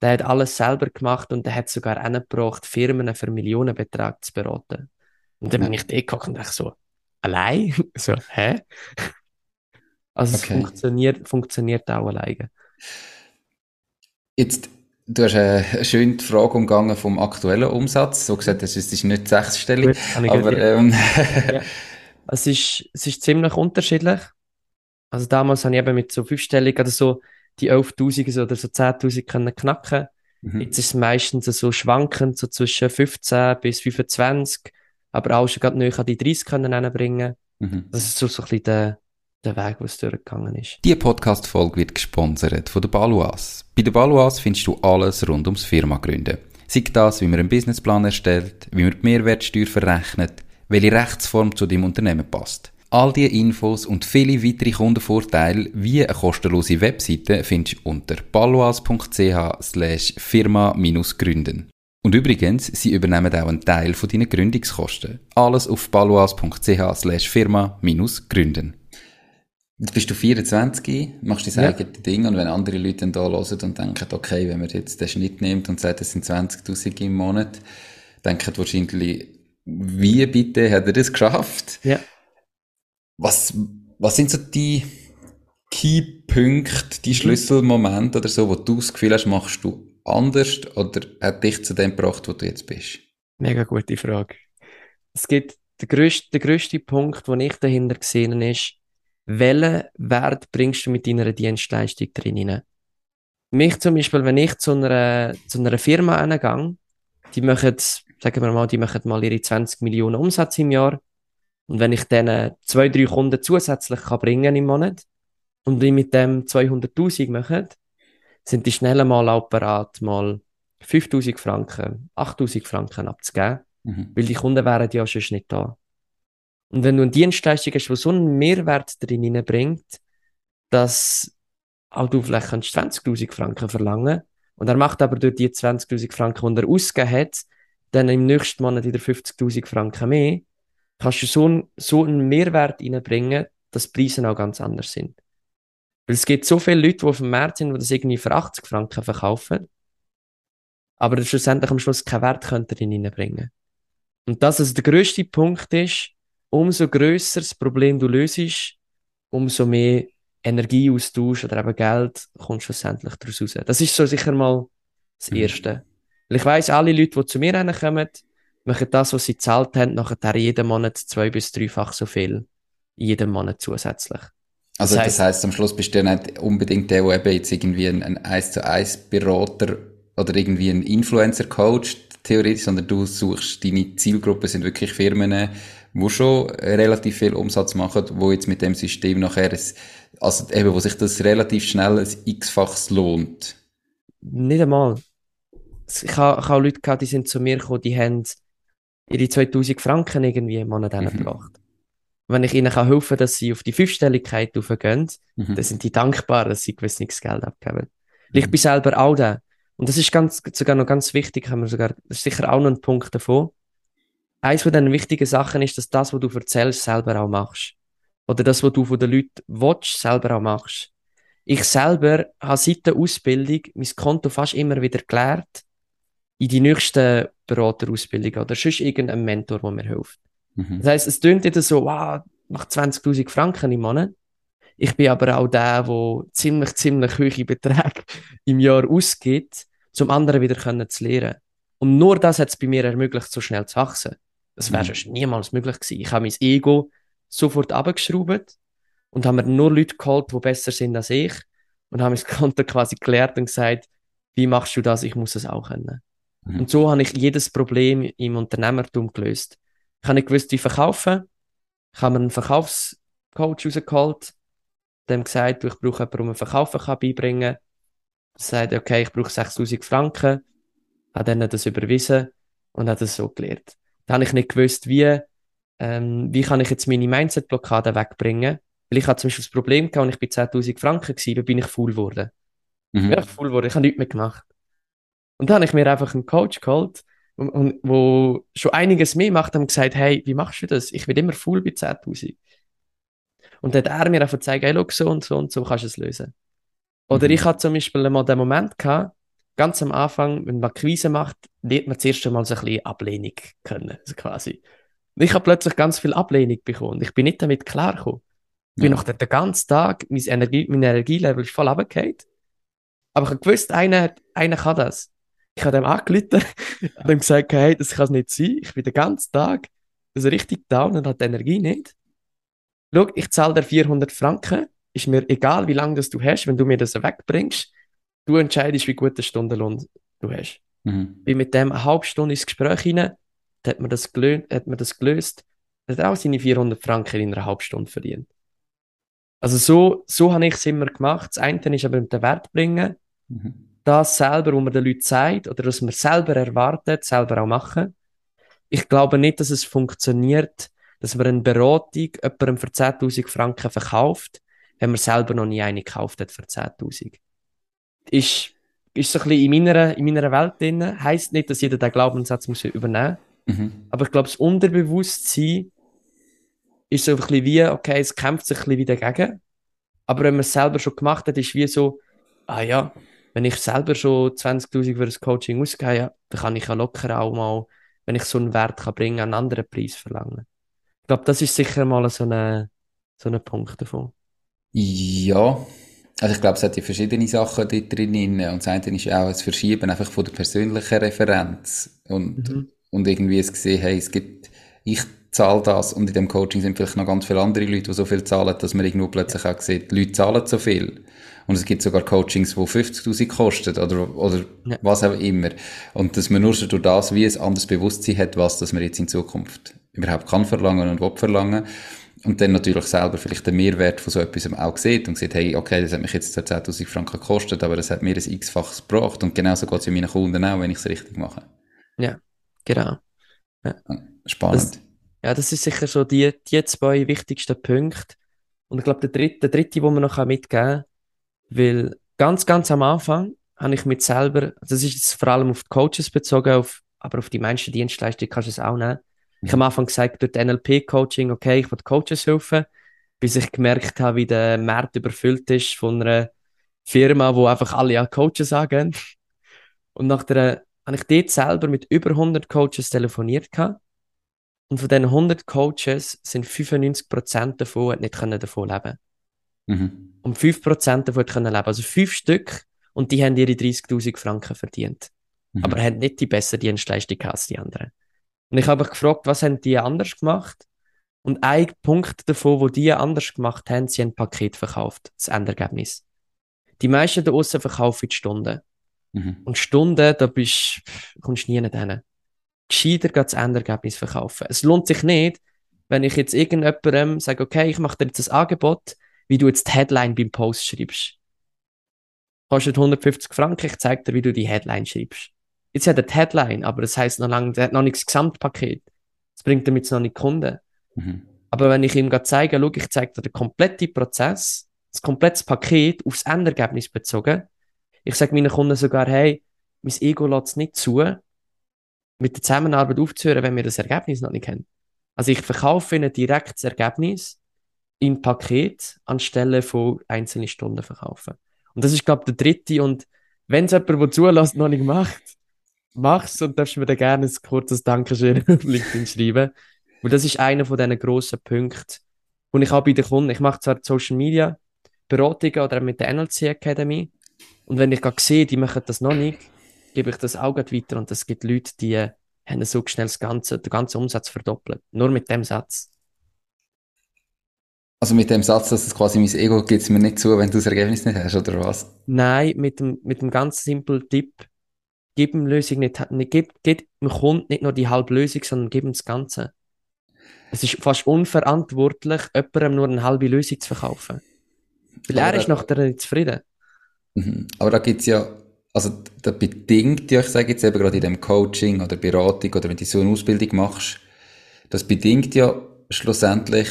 Speaker 2: Der hat alles selber gemacht und der hat sogar angebracht, Firmen für Millionenbetrag zu beraten. Und dann bin ich da geguckt und dachte so, allein? so, hä? Also okay. es funktioniert, funktioniert auch alleine.
Speaker 1: Jetzt Du hast eine schöne Frage umgangen vom aktuellen Umsatz. So gesagt, es ist nicht sechsstellig. Gut, aber, ähm,
Speaker 2: ja. es, ist, es ist ziemlich unterschiedlich. Also damals habe ich eben mit so fünfstellig oder so die 11.000 oder so 10.000 können knacken. Mhm. Jetzt ist es meistens so schwankend, so zwischen 15 bis 25, aber auch schon gerade neu an die 30 können bringen. Mhm. Das ist so, so ein bisschen der, der Weg, was durchgegangen ist.
Speaker 1: Die Podcast-Folge wird gesponsert von der Baluas. Bei der Baluas findest du alles rund ums Firma gründen. Sei das, wie man einen Businessplan erstellt, wie man die Mehrwertsteuer verrechnet, welche Rechtsform zu deinem Unternehmen passt. All diese Infos und viele weitere Kundenvorteile wie eine kostenlose Webseite findest du unter slash firma-gründen. Und übrigens, sie übernehmen auch einen Teil von deinen Gründungskosten. Alles auf slash firma-gründen. Jetzt bist du 24, machst dein ja. eigenes Ding und wenn andere Leute dann da hören und denken, okay, wenn man jetzt den Schnitt nimmt und sagt, es sind 20.000 im Monat, denken wahrscheinlich, wie bitte hat er das geschafft?
Speaker 2: Ja.
Speaker 1: Was, was sind so die Key Schlüsselpunkte, die mhm. Schlüsselmomente oder so, wo du das Gefühl hast, machst du anders oder hat dich zu dem gebracht, wo du jetzt bist?
Speaker 2: Mega gute Frage. Es gibt der grösste, der grösste Punkt, den ich dahinter gesehen ist, welchen Wert bringst du mit deiner Dienstleistung drin Mich zum Beispiel, wenn ich zu einer, zu einer Firma gehe, die machen, sagen wir mal, die machen mal ihre 20 Millionen Umsatz im Jahr. Und wenn ich denen zwei, drei Kunden zusätzlich kann bringen im Monat und die mit dem 200.000 machen, sind die schnell mal auch bereit, mal 5000 Franken, 8000 Franken abzugeben, mhm. weil die Kunden wären ja schon nicht da. Und wenn du eine Dienstleistung hast, die so einen Mehrwert drin bringt, dass auch du vielleicht 20.000 Franken verlangen und er macht aber durch die 20.000 Franken, die er ausgegeben hat, dann im nächsten Monat wieder 50.000 Franken mehr, kannst du so, einen, so einen Mehrwert reinbringen, dass die Preise auch ganz anders sind. Weil es gibt so viele Leute, die auf dem Markt sind, die das irgendwie für 80 Franken verkaufen, aber schlussendlich am Schluss keinen Wert könnte reinbringen. Und das also der grösste Punkt ist, umso grösser das Problem du löst, umso mehr Energieaustausch oder eben Geld kommt schlussendlich daraus raus. Das ist so sicher mal das mhm. Erste. Weil ich weiss, alle Leute, die zu mir kommen, machen das, was sie gezahlt haben, nachher jeden Monat zwei- bis dreifach so viel. Jeden Monat zusätzlich.
Speaker 1: Also das heisst, das heisst, am Schluss bist du ja nicht unbedingt der, der eben jetzt irgendwie ein, 1 zu 1 Berater oder irgendwie ein Influencer-Coach theoretisch, sondern du suchst, deine Zielgruppe sind wirklich Firmen, die schon relativ viel Umsatz machen, wo jetzt mit dem System nachher, ein, also eben, wo sich das relativ schnell ein x-faches lohnt.
Speaker 2: Nicht einmal. Ich habe, ich habe Leute gehabt, die sind zu mir gekommen, die haben ihre 2000 Franken irgendwie im Monat mhm. gebracht. Wenn ich ihnen kann helfen dass sie auf die Fünfstelligkeit aufgehen, mhm. dann sind die dankbar, dass sie gewisses Geld abgeben. Mhm. Ich bin selber auch da. Und das ist ganz, sogar noch ganz wichtig, haben wir sogar, das ist sicher auch noch ein Punkt davon. Eins von den wichtigen Sachen ist, dass das, was du erzählst, selber auch machst. Oder das, was du von den Leuten willst, selber auch machst. Ich selber habe seit der Ausbildung mein Konto fast immer wieder gelernt in die nächste Beraterausbildung oder sonst irgendein Mentor, der mir hilft. Mhm. Das heisst, es tönt nicht so, wow, macht 20.000 Franken im Monat. Ich bin aber auch der, der ziemlich, ziemlich hohe Beträge im Jahr ausgibt, um anderen wieder können zu lernen. Und nur das hat es bei mir ermöglicht, so schnell zu wachsen. Das wäre mhm. niemals möglich gewesen. Ich habe mein Ego sofort abgeschraubt und habe mir nur Leute geholt, die besser sind als ich und habe mein Konto quasi geklärt und gesagt, wie machst du das? Ich muss es auch können. Mhm. Und so habe ich jedes Problem im Unternehmertum gelöst. Ich habe nicht gewusst, wie verkaufen. Ich habe mir einen Verkaufscoach rausgeholt, dem gesagt, ich brauche jemanden, der mir Verkaufen kann beibringen kann. Sagt, okay, ich brauche 6000 Franken. Hat dann das überwiesen und hat das so gelernt. Da habe ich nicht gewusst, wie, ähm, wie kann ich jetzt meine Mindset-Blockade wegbringen. Weil ich hatte zum Beispiel das Problem gehabt, und ich bei 10.000 Franken gewesen, bin ich faul geworden. Mhm. Ich bin faul geworden, ich habe nichts mehr gemacht. Und dann habe ich mir einfach einen Coach geholt, und, und, wo schon einiges mehr macht, und gesagt, hey, wie machst du das? Ich bin immer faul bei 10.000. Und dann hat er mir einfach gezeigt, hey, schau, so und so und so kannst du es lösen. Oder mhm. ich hatte zum Beispiel mal den Moment gehabt, ganz am Anfang, wenn man Akquise macht, lernt man zuerst einmal so ein bisschen Ablehnung können, also quasi. Und ich habe plötzlich ganz viel Ablehnung bekommen. Ich bin nicht damit klargekommen. Ich bin noch den ganzen Tag, mein, Energie, mein Energielevel ist voll runtergefallen. Aber ich habe gewusst, einer, einer kann das. Ich habe dem angerufen und ihm gesagt, hey, das kann es nicht sein. Ich bin den ganzen Tag also richtig down und habe die Energie nicht. Schau, ich zahle dir 400 Franken. Ist mir egal, wie lange das du hast, wenn du mir das wegbringst. Du entscheidest, wie gut der Stundenlohn du hast. Mhm. Bin mit dem eine halbe Stunde ins Gespräch hinein, hat man das gelöst, hat man das gelöst, hat auch seine 400 Franken in einer halben Stunde verdient. Also so, so habe ich es immer gemacht. Das eine ist aber mit den Wert bringen. Mhm. Das selber, wo man den Leuten sagt oder was man selber erwartet, selber auch machen. Ich glaube nicht, dass es funktioniert, dass man eine Beratung jemandem für 10.000 Franken verkauft, wenn man selber noch nie eine gekauft hat für 10.000 ist, ist so ein bisschen in meiner, in meiner Welt drin. Heißt nicht, dass jeder den Glaubenssatz muss übernehmen muss. Mhm. Aber ich glaube, das Unterbewusstsein ist so ein bisschen wie, okay, es kämpft sich ein bisschen wieder dagegen. Aber wenn man es selber schon gemacht hat, ist wie so, ah ja, wenn ich selber schon 20.000 für das Coaching ausgehe, dann kann ich ja locker auch mal, wenn ich so einen Wert kann bringen, einen anderen Preis verlangen. Ich glaube, das ist sicher mal so ein so eine Punkt davon.
Speaker 1: Ja, Also ich glaube, es hat ja verschiedene Sachen dort drin und das eine ist auch das Verschieben einfach von der persönlichen Referenz und, mhm. und irgendwie es gesehen, hey, es gibt, ich zahle das und in dem Coaching sind vielleicht noch ganz viele andere Leute, die so viel zahlen, dass man irgendwo plötzlich auch sieht, die Leute zahlen so viel. Und es gibt sogar Coachings, die 50.000 kosten oder, oder ja. was auch immer. Und dass man nur schon durch das wie ein anderes Bewusstsein hat, was dass man jetzt in Zukunft überhaupt kann verlangen und will verlangen. Und dann natürlich selber vielleicht den Mehrwert von so etwas auch sieht und sieht, hey, okay, das hat mich jetzt 10.000 Franken gekostet, aber das hat mir ein x-faches gebracht. Und genauso geht es ja meinen Kunden auch, wenn ich es richtig mache.
Speaker 2: Ja, genau. Ja.
Speaker 1: Spannend.
Speaker 2: Das, ja, das ist sicher so die, die zwei wichtigsten Punkte. Und ich glaube, der dritte, der dritte, den man noch mitgeben kann, weil ganz, ganz am Anfang habe ich mit selber, das ist jetzt vor allem auf die Coaches bezogen, auf, aber auf die meisten Dienstleister kannst du es auch nehmen. Ich habe am Anfang gesagt, durch NLP-Coaching, okay, ich will Coaches helfen, bis ich gemerkt habe, wie der Markt überfüllt ist von einer Firma, wo einfach alle ja Coaches sagen. Und nachher habe ich dort selber mit über 100 Coaches telefoniert gehabt. Und von diesen 100 Coaches sind 95% davon nicht können davon leben. Mhm. Und 5% davon können leben. Also 5 Stück. Und die haben ihre 30.000 Franken verdient. Mhm. Aber haben nicht die bessere Dienstleistung als die anderen. Und ich habe mich gefragt, was haben die anders gemacht? Und ein Punkt davon, wo die anders gemacht haben, sie haben ein Paket verkauft, das Endergebnis. Die meisten da außen verkaufen die Stunden. Mhm. Und Stunden, da bist, kommst du nie hin. Gescheiter das Endergebnis verkaufen. Es lohnt sich nicht, wenn ich jetzt irgendjemandem sage, okay, ich mache dir jetzt ein Angebot, wie du jetzt die Headline beim Post schreibst. Kostet 150 Franken, ich zeige dir, wie du die Headline schreibst. Jetzt hat er die Headline, aber das heißt noch lange, der hat noch nicht das Gesamtpaket. Das bringt damit noch nicht Kunden. Mhm. Aber wenn ich ihm zeige, schau, ich zeige dir den kompletten Prozess, das komplette Paket aufs Endergebnis bezogen. Ich sage meinen Kunden sogar, hey, mein Ego lässt es nicht zu, mit der Zusammenarbeit aufzuhören, wenn wir das Ergebnis noch nicht kennen. Also ich verkaufe ihnen direkt das Ergebnis in Paket anstelle von einzelnen Stunden verkaufen. Und das ist, glaube ich, der dritte. Und wenn es jemand, der zulässt, noch nicht macht, mach's und darfst mir dann gerne ein kurzes Dankeschön auf LinkedIn schreiben. Und das ist einer von diesen grossen Punkten, und ich auch bei den Kunden, ich mache zwar Social Media Beratungen oder mit der NLC Academy und wenn ich gerade sehe, die machen das noch nicht, gebe ich das auch weiter und es gibt Leute, die haben so schnell das ganze, den ganzen Umsatz verdoppelt. Nur mit dem Satz.
Speaker 1: Also mit dem Satz, dass es quasi mein Ego gibt es mir nicht zu, wenn du das Ergebnis nicht hast, oder was?
Speaker 2: Nein, mit dem, mit dem ganz simplen Tipp, gib ihm Lösung nicht, nicht gib, gib dem Kunden nicht nur die halbe Lösung, sondern gib ihm das Ganze. Es ist fast unverantwortlich, jemandem nur eine halbe Lösung zu verkaufen. Weil aber er ist nachher nicht zufrieden.
Speaker 1: Mhm. Aber da gibt es ja, also da bedingt ja, ich sage jetzt eben gerade in dem Coaching oder Beratung oder wenn du so eine Ausbildung machst, das bedingt ja schlussendlich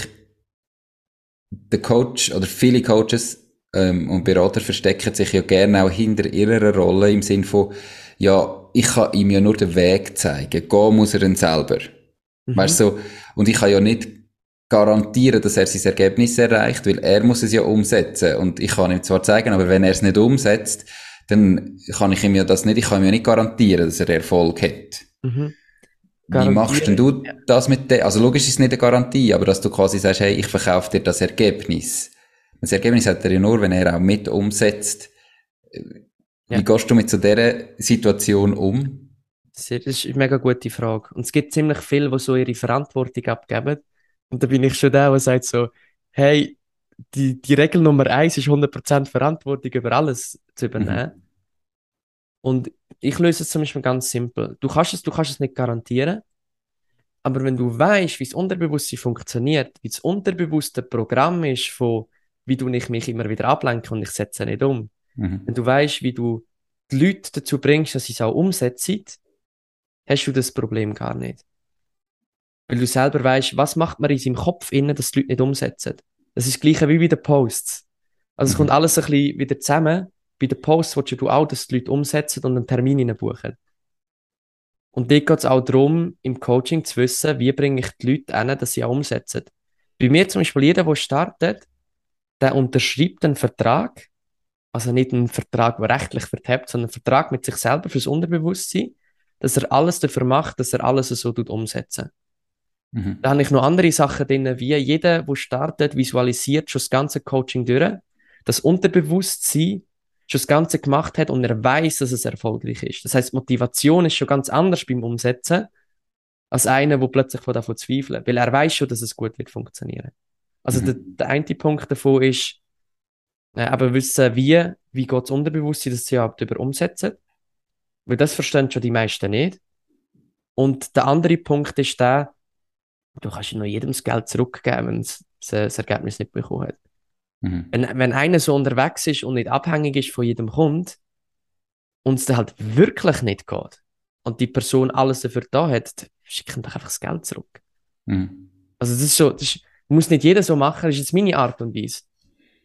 Speaker 1: der Coach oder viele Coaches ähm, und Berater verstecken sich ja gerne auch hinter ihrer Rolle im Sinn von, ja, ich kann ihm ja nur den Weg zeigen. Gehen muss er ihn selber. Mhm. Weißt du, und ich kann ja nicht garantieren, dass er sein Ergebnis erreicht, weil er muss es ja umsetzen. Und ich kann ihm zwar zeigen, aber wenn er es nicht umsetzt, dann kann ich ihm ja das nicht, ich kann ihm ja nicht garantieren, dass er Erfolg hat. Mhm. Wie machst denn du das mit dem? Also logisch ist es nicht eine Garantie, aber dass du quasi sagst, hey, ich verkaufe dir das Ergebnis. Das Ergebnis hat er ja nur, wenn er auch mit umsetzt. Wie gehst du mit so dieser Situation um?
Speaker 2: Das ist eine mega gute Frage. Und es gibt ziemlich viele, die so ihre Verantwortung abgeben. Und da bin ich schon der, der sagt so, hey, die, die Regel Nummer eins ist 100% Verantwortung über alles zu übernehmen. Mhm. Und ich löse es zum Beispiel ganz simpel. Du kannst es, du kannst es nicht garantieren, aber wenn du weißt, wie das Unterbewusstsein funktioniert, wie das unterbewusste Programm ist, von wie du ich mich immer wieder ablenke und ich setze nicht um, Mhm. Wenn du weißt, wie du die Leute dazu bringst, dass sie es auch umsetzen, hast du das Problem gar nicht. Weil du selber weißt, was macht man in seinem Kopf innen, dass die Leute nicht umsetzen. Das ist das Gleiche wie bei den Posts. Also es mhm. kommt alles ein bisschen wieder zusammen. Bei den Posts willst du auch, dass die Leute umsetzen und einen Termin buchen. Und dort geht es auch darum, im Coaching zu wissen, wie bringe ich die Leute hin, dass sie auch umsetzen. Bei mir zum Beispiel, jeder, der startet, der unterschreibt einen Vertrag also nicht ein Vertrag, der rechtlich vertappt, sondern ein Vertrag mit sich selber fürs Unterbewusstsein, dass er alles dafür macht, dass er alles so tut umsetzen. Mhm. Da habe ich noch andere Sachen drin, wie jeder, der startet, visualisiert schon das ganze Coaching durch. das Unterbewusstsein schon das Ganze gemacht hat und er weiß, dass es erfolgreich ist. Das heißt, Motivation ist schon ganz anders beim Umsetzen als einer, der plötzlich von davon zweifelt, weil er weiß schon, dass es gut wird funktionieren. Also mhm. der, der eine Punkt davon ist, äh, aber wissen, wie, wie geht das Unterbewusstsein, dass sie überhaupt über umsetzen. Weil das verstehen schon die meisten nicht. Und der andere Punkt ist der, du kannst nur jedem das Geld zurückgeben, wenn es das Ergebnis nicht bekommen hat. Mhm. Wenn, wenn einer so unterwegs ist und nicht abhängig ist von jedem Kunden und es dann halt wirklich nicht geht und die Person alles dafür da hat, schickt ihm doch einfach das Geld zurück. Mhm. Also das ist so, das ist, muss nicht jeder so machen, das ist jetzt meine Art und Weise.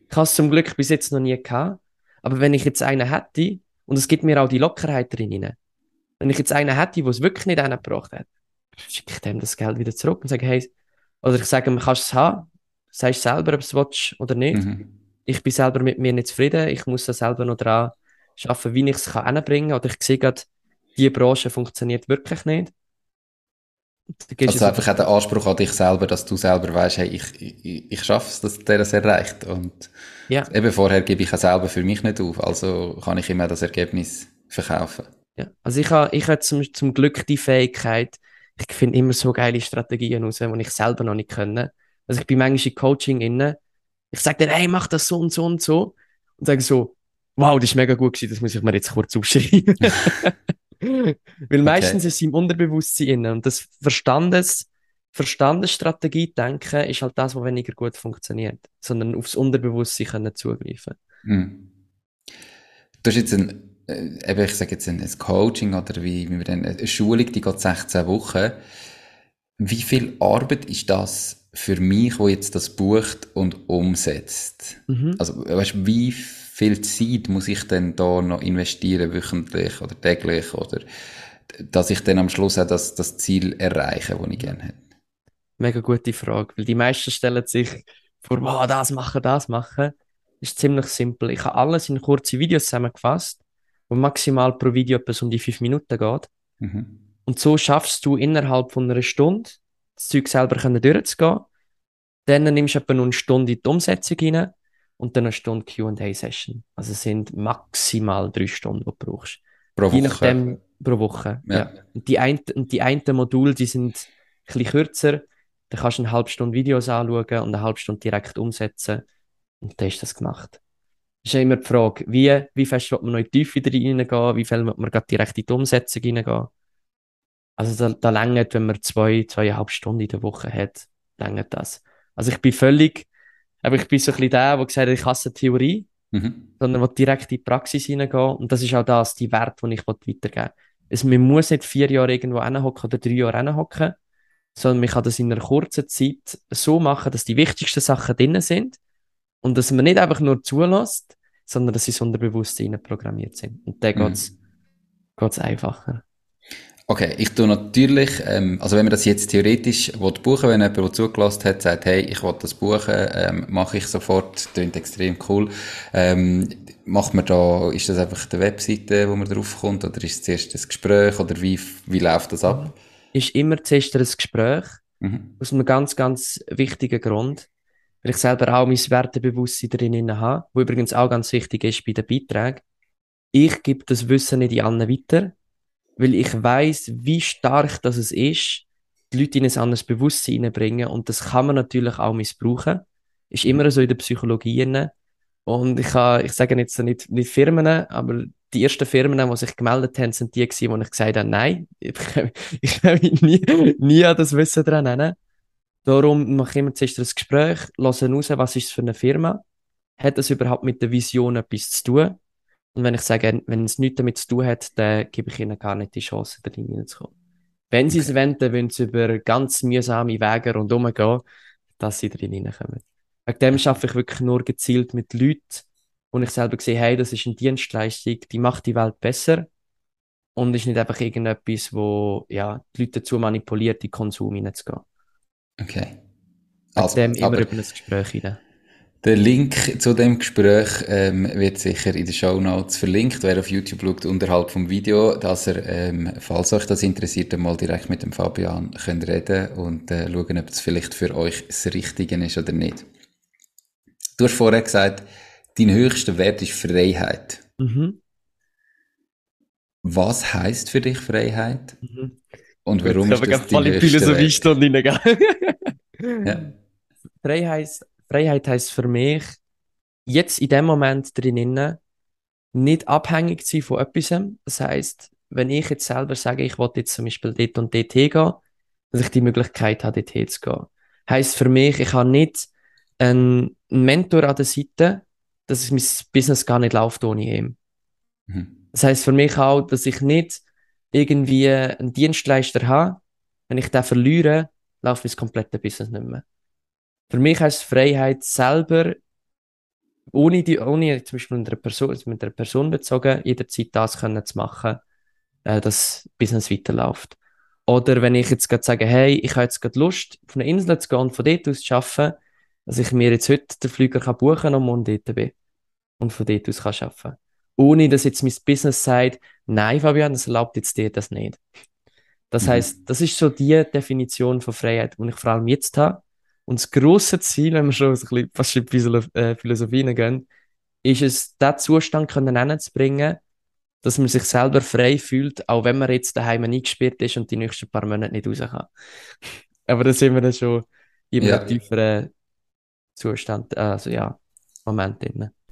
Speaker 2: Ich habe es zum Glück bis jetzt noch nie gehabt, aber wenn ich jetzt einen hätte, und es gibt mir auch die Lockerheit drin, wenn ich jetzt einen hätte, der es wirklich nicht gebracht hat, schicke ich dem das Geld wieder zurück und sage, hey, oder ich sage kannst du es haben, sagst selber, ob es willst oder nicht. Mhm. Ich bin selber mit mir nicht zufrieden, ich muss da selber noch dran arbeiten, wie ich es hinbringen kann. Oder ich sehe gerade, die Branche funktioniert wirklich nicht.
Speaker 1: Also einfach auch der Anspruch an dich selber, dass du selber weißt, hey, ich, ich, ich schaffe es, dass der das erreicht. Und ja. eben vorher gebe ich auch selber für mich nicht auf, also kann ich immer das Ergebnis verkaufen.
Speaker 2: Ja, also ich habe ich hab zum, zum Glück die Fähigkeit, ich finde immer so geile Strategien raus, die ich selber noch nicht können. Also ich bin manchmal im Coaching inne. Ich sage dann, hey, mach das so und so und so. Und sage so, wow, das ist mega gut gewesen, das muss ich mir jetzt kurz aufschreiben. Weil meistens okay. ist es im Unterbewusstsein inne. Und das Verstandes, Verstandesstrategie denken ist halt das, was weniger gut funktioniert. Sondern aufs Unterbewusstsein können zugreifen.
Speaker 1: Mm. Du hast jetzt ein, äh, ich sage jetzt ein, ein Coaching oder wie, wie wir dann, eine Schulung, die geht 16 Wochen. Wie viel Arbeit ist das für mich, wo jetzt das bucht und umsetzt? Mhm. Also, weißt, wie viel Zeit muss ich denn da noch investieren, wöchentlich oder täglich, oder, dass ich dann am Schluss auch das, das Ziel erreiche, das ich gerne hätte?
Speaker 2: Mega gute Frage, weil die meisten stellen sich vor, wow, das machen, das machen. Ist ziemlich simpel. Ich habe alles in kurze Videos zusammengefasst, wo maximal pro Video etwas um die fünf Minuten geht. Mhm. Und so schaffst du innerhalb von einer Stunde das Zeug selber können durchzugehen. Dann nimmst du etwa noch eine Stunde in die Umsetzung rein und dann eine Stunde Q&A-Session. Also es sind maximal drei Stunden, die du brauchst.
Speaker 1: Pro Woche? Je
Speaker 2: nachdem, pro Woche, ja. ja. Und die einen die ein Module, die sind ein bisschen kürzer. Da kannst du eine halbe Stunde Videos anschauen und eine halbe Stunde direkt umsetzen. Und dann ist das gemacht. Ist ja immer die Frage, wie, wie fest wird man noch in die Tiefe reingehen, wie viel wird man direkt in die Umsetzung reingehen. Also da, da längert, wenn man zwei, zweieinhalb Stunden in der Woche hat, längert das. Also ich bin völlig, aber ich bin so ein bisschen der, der gesagt hat, ich hasse Theorie, mhm. sondern will direkt in die Praxis hineingehen. Und das ist auch das, die Wert, die ich weitergeben will. Also man muss nicht vier Jahre irgendwo hinhocken oder drei Jahre hinhocken, sondern man kann das in einer kurzen Zeit so machen, dass die wichtigsten Sachen drin sind und dass man nicht einfach nur zulässt, sondern dass sie ins Unterbewusstsein programmiert sind. Und dann mhm. geht's, geht's einfacher.
Speaker 1: Okay, ich tue natürlich, ähm, also wenn man das jetzt theoretisch will buchen wenn jemand, der zugelassen hat, sagt, hey, ich will das buchen, ähm, mache ich sofort, klingt extrem cool. Ähm, macht man da, ist das einfach die Webseite, wo man drauf kommt, oder ist es zuerst ein Gespräch, oder wie, wie läuft das ab?
Speaker 2: Ist immer zuerst ein Gespräch, mhm. aus einem ganz, ganz wichtigen Grund, weil ich selber auch mein Wertebewusstsein drin habe, wo übrigens auch ganz wichtig ist bei den Beiträgen. Ich gebe das Wissen nicht an anderen weiter, weil ich weiß, wie stark das es ist, die Leute in ein anderes Bewusstsein bringen und das kann man natürlich auch missbrauchen. Ist immer so in der Psychologie. Und ich, habe, ich sage jetzt nicht, nicht Firmen, aber die ersten Firmen, die sich gemeldet haben, sind die wo ich gesagt habe, nein, ich, ich mich nie, nie an das Wissen dran nennen. Darum mache ich immer zuerst ein Gespräch, lasse raus, was ist es für eine Firma, hat das überhaupt mit der Vision etwas zu tun und wenn ich sage, wenn es nichts damit zu tun hat, dann gebe ich ihnen gar nicht die Chance, da hineinzukommen. Wenn okay. sie es wollen, dann wollen sie über ganz mühsame Wege rundherum gehen, dass sie da hineinkommen. Wegen dem arbeite ich wirklich nur gezielt mit Leuten, wo ich selber sehe, hey, das ist eine Dienstleistung, die macht die Welt besser und ist nicht einfach irgendetwas, wo ja, die Leute dazu manipuliert, in Konsum hineinzugehen.
Speaker 1: Okay.
Speaker 2: Also, dem immer über ein Gespräch hinein.
Speaker 1: Der Link zu dem Gespräch ähm, wird sicher in den Show Notes verlinkt. Wer auf YouTube schaut, unterhalb vom Video, dass er, ähm, falls euch das interessiert, mal direkt mit dem Fabian könnt reden und äh, schauen, ob es vielleicht für euch das Richtige ist oder nicht. Du hast vorher gesagt, dein höchster Wert ist Freiheit.
Speaker 2: Mhm.
Speaker 1: Was heißt für dich Freiheit?
Speaker 2: Mhm.
Speaker 1: Und warum
Speaker 2: ich
Speaker 1: ist das
Speaker 2: die
Speaker 1: höchster Wert?
Speaker 2: Philosophiestunde hineingehen.
Speaker 1: Ja.
Speaker 2: Freiheit, Freiheit heißt für mich, jetzt in dem Moment drinnen nicht abhängig zu sein von etwas. Das heißt, wenn ich jetzt selber sage, ich will jetzt zum Beispiel dort und dort hingehen, dass ich die Möglichkeit habe, dort hinzugehen. Heißt für mich, ich habe nicht einen Mentor an der Seite, dass mein Business gar nicht läuft ohne ihn.
Speaker 1: Mhm.
Speaker 2: Das heißt für mich auch, dass ich nicht irgendwie einen Dienstleister habe. Wenn ich den verliere, läuft mein komplettes Business nicht mehr. Für mich heißt Freiheit selber, ohne, die, ohne zum Beispiel mit einer Person, mit einer Person bezogen, jederzeit das können zu machen, äh, dass das Business weiterläuft. Oder wenn ich jetzt gerade sage, hey, ich habe jetzt gerade Lust, auf eine Insel zu gehen und von dort aus zu arbeiten, dass ich mir jetzt heute den Flüger buchen kann und morgen dort bin. Und von dort aus kann arbeiten. Ohne dass jetzt mein Business sagt, nein, Fabian, das erlaubt jetzt dir das nicht. Das
Speaker 1: Mhm.
Speaker 2: heißt, das ist so die Definition von Freiheit, die ich vor allem jetzt habe. Und das grosse Ziel, wenn wir schon so ein bisschen fast in die äh, Philosophie gehen, ist es, diesen Zustand können hinzubringen, dass man sich selber frei fühlt, auch wenn man jetzt daheim eingesperrt ist und die nächsten paar Monate nicht raus kann. Aber da sind wir dann schon in einem
Speaker 1: Ja.
Speaker 2: tieferen Zustand, also ja, Moment drin.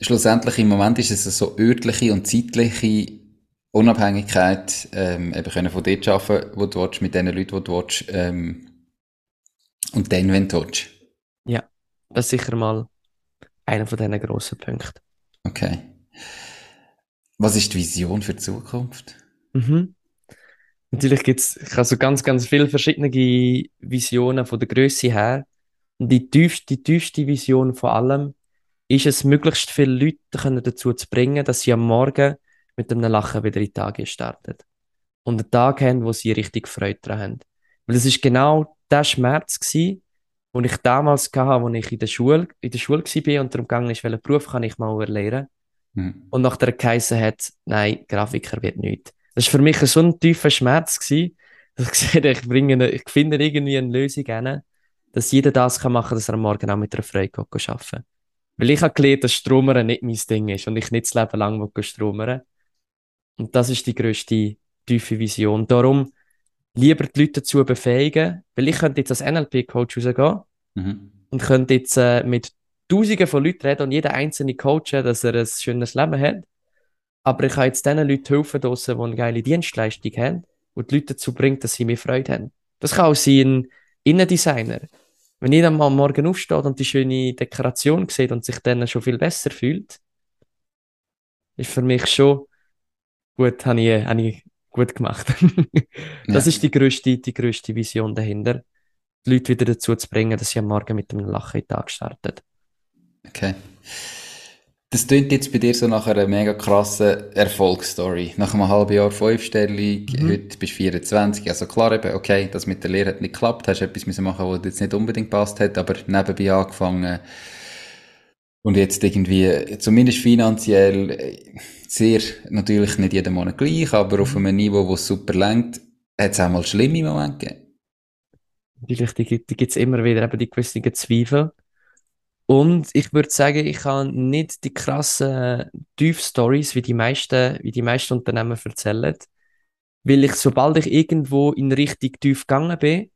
Speaker 1: schlussendlich im Moment ist es so örtliche und zeitliche Unabhängigkeit, ähm, eben können von dort arbeiten, wo du willst, mit den Leuten, die du willst, ähm, und dann, wenn du willst.
Speaker 2: Ja, das ist sicher mal einer von diesen grossen Punkten.
Speaker 1: Okay. Was ist die Vision für die Zukunft?
Speaker 2: Mhm. Natürlich gibt es also ganz, ganz viele verschiedene Visionen von der Größe her. Und die tiefste, die tiefste Vision von allem ist es, möglichst viele Leute können dazu zu bringen, dass sie am Morgen mit einem Lachen wieder in die Tage starten. Und einen Tag haben, wo sie richtig Freude daran haben. Weil es ist genau der Schmerz den ich damals hatte, als ich in der Schule, in der Schule war und darum gegangen ist, welchen Beruf kann ich mal lernen.
Speaker 1: Hm.
Speaker 2: Und nach der geheißen hat, nein, Grafiker wird nicht. Das war für mich so ein tiefer Schmerz gewesen, dass ich gesagt habe, ich bringe ich finde irgendwie eine Lösung hin, dass jeder das kann machen, dass er am Morgen auch mit einer Freude arbeiten Weil ich habe gelernt, dass Stromern nicht mein Ding ist und ich nicht das Leben lang will stromern. Und das ist die grösste tiefe Vision. Darum lieber die Leute dazu befähigen, weil ich könnte jetzt als NLP-Coach rausgehen
Speaker 1: Mhm.
Speaker 2: und könnte jetzt äh, mit Tausenden von Leuten reden und jeder einzelne coachen, dass er ein schönes Leben hat. Aber ich kann jetzt den Leuten helfen, draussen, die eine geile Dienstleistung haben und die Leute dazu bringt, dass sie mehr Freude haben. Das kann auch sein, ein Innendesigner. Wenn jeder mal am Morgen aufsteht und die schöne Dekoration sieht und sich dann schon viel besser fühlt, ist für mich schon gut, habe ich, habe ich gut gemacht. das
Speaker 1: Ja.
Speaker 2: ist die grösste, die grösste Vision dahinter. Die Leute wieder dazu zu bringen, dass sie am Morgen mit einem Lachen in den Tag starten.
Speaker 1: Okay. Das klingt jetzt bei dir so nach einer mega krassen Erfolgsstory. Nach einem halben Jahr Fünfstellung, heute bist du 24. Also klar eben, okay, das mit der Lehre hat nicht geklappt, hast etwas müssen machen, was jetzt nicht unbedingt passt hat, aber nebenbei angefangen. Und jetzt irgendwie, zumindest finanziell, äh, sehr, natürlich nicht jeden Monat gleich, aber auf einem Niveau, wo es super lenkt, hat es auch mal schlimme Momente gegeben.
Speaker 2: Natürlich, die, die gibt es immer wieder, eben die gewissen Zweifel. Und ich würde sagen, ich habe nicht die krassen Tief-Stories, wie die meisten, wie die meisten Unternehmen erzählen. Weil ich, sobald ich irgendwo in Richtung tief gegangen bin,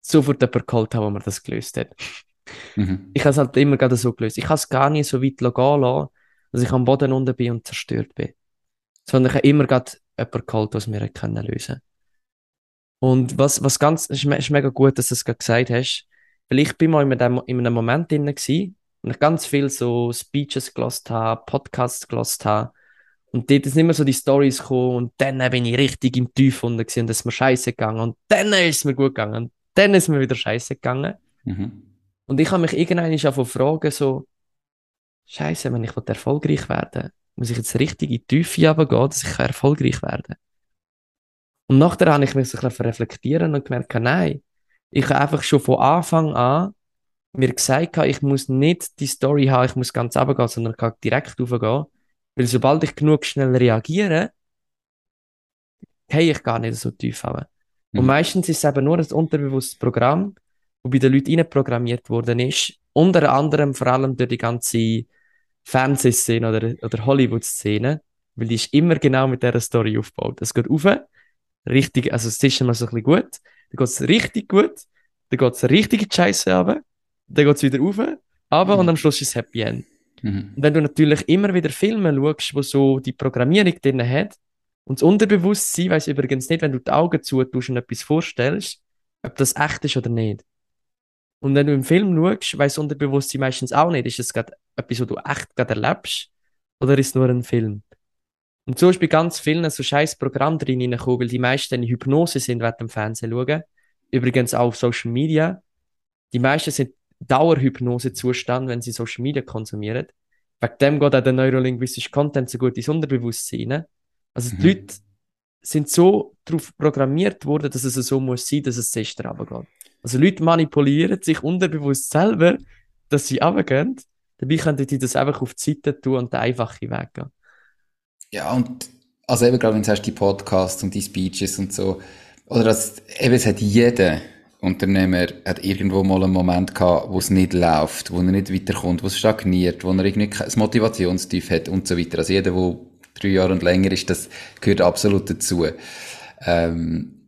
Speaker 2: sofort jemanden geholt habe, wo mir das gelöst hat.
Speaker 1: Mhm.
Speaker 2: Ich habe es halt immer gerade so gelöst. Ich habe es gar nicht so weit gehen lassen, dass ich am Boden unten bin und zerstört bin. Sondern ich habe immer gerade jemanden geholt, was mir können lösen Und was, was ganz, ist, ist mega gut, dass du es gerade gesagt hast, weil ich bin mal in einem, in einem Moment drin gewesen, und ich ganz viel so Speeches gelost habe, Podcasts gelost habe. Und dort sind immer so die Stories gekommen und dann bin ich richtig im Tief unten gewesen und es ist mir scheiße gegangen und dann ist es mir gut gegangen und dann ist es mir wieder scheiße gegangen.
Speaker 1: Mhm.
Speaker 2: Und ich habe mich irgendwann zu fragen, so, Scheiße, wenn ich erfolgreich werden will, muss ich jetzt richtig in die Tiefe runtergehen, dass ich erfolgreich werden kann. Und nachher habe ich mich so ein bisschen reflektieren und gemerkt, nein, ich habe einfach schon von Anfang an mir gesagt, ich muss nicht die Story haben, ich muss ganz runtergehen, sondern ich kann direkt raufgehen. Weil sobald ich genug schnell reagiere, gehe ich gar nicht so tief runter. Mhm. Und meistens ist es eben nur ein unterbewusstes Programm, das bei den Leuten programmiert worden ist. Unter anderem vor allem durch die ganze Fernsehszene oder, oder Hollywood-Szene, weil die ist immer genau mit dieser Story aufgebaut. Es geht rauf, richtig, also es ist immer so ein bisschen gut, dann geht es richtig gut, dann geht es richtig Scheiße runter, dann geht es wieder rauf, aber mhm. und am Schluss ist es Happy End. Mhm. Und wenn du natürlich immer wieder Filme schaust, wo so die Programmierung drin hat, und das Unterbewusstsein weiß übrigens nicht, wenn du die Augen zutust und etwas vorstellst, ob das echt ist oder nicht. Und wenn du im Film schaust, weiß das Unterbewusstsein meistens auch nicht, ist es gerade etwas, was du echt gerade erlebst, oder ist es nur ein Film? Und so ist bei ganz vielen so scheiß Programm drin reingekommen, weil die meisten in Hypnose sind, während dem Fernsehen schauen. Übrigens auch auf Social Media. Die meisten sind Dauerhypnose-Zustand, wenn sie Social Media konsumieren. Wegen dem geht auch der neurolinguistische Content so gut ins Unterbewusstsein. Also die mhm. Leute sind so darauf programmiert worden, dass es so muss sein, dass es zuerst runtergeht. Also Leute manipulieren sich unterbewusst selber, dass sie runtergehen. Dabei könnten die das einfach auf die Seite tun und den einfachen Weg gehen.
Speaker 1: Ja, und also eben gerade wenn du sagst, die Podcasts und die Speeches und so, oder das, eben, es hat jeder Unternehmer hat irgendwo mal einen Moment gehabt, wo es nicht läuft, wo er nicht weiterkommt, wo es stagniert, wo er irgendwie kein Motivationstief hat und so weiter. Also jeder, der drei Jahre und länger ist, das gehört absolut dazu. Ähm,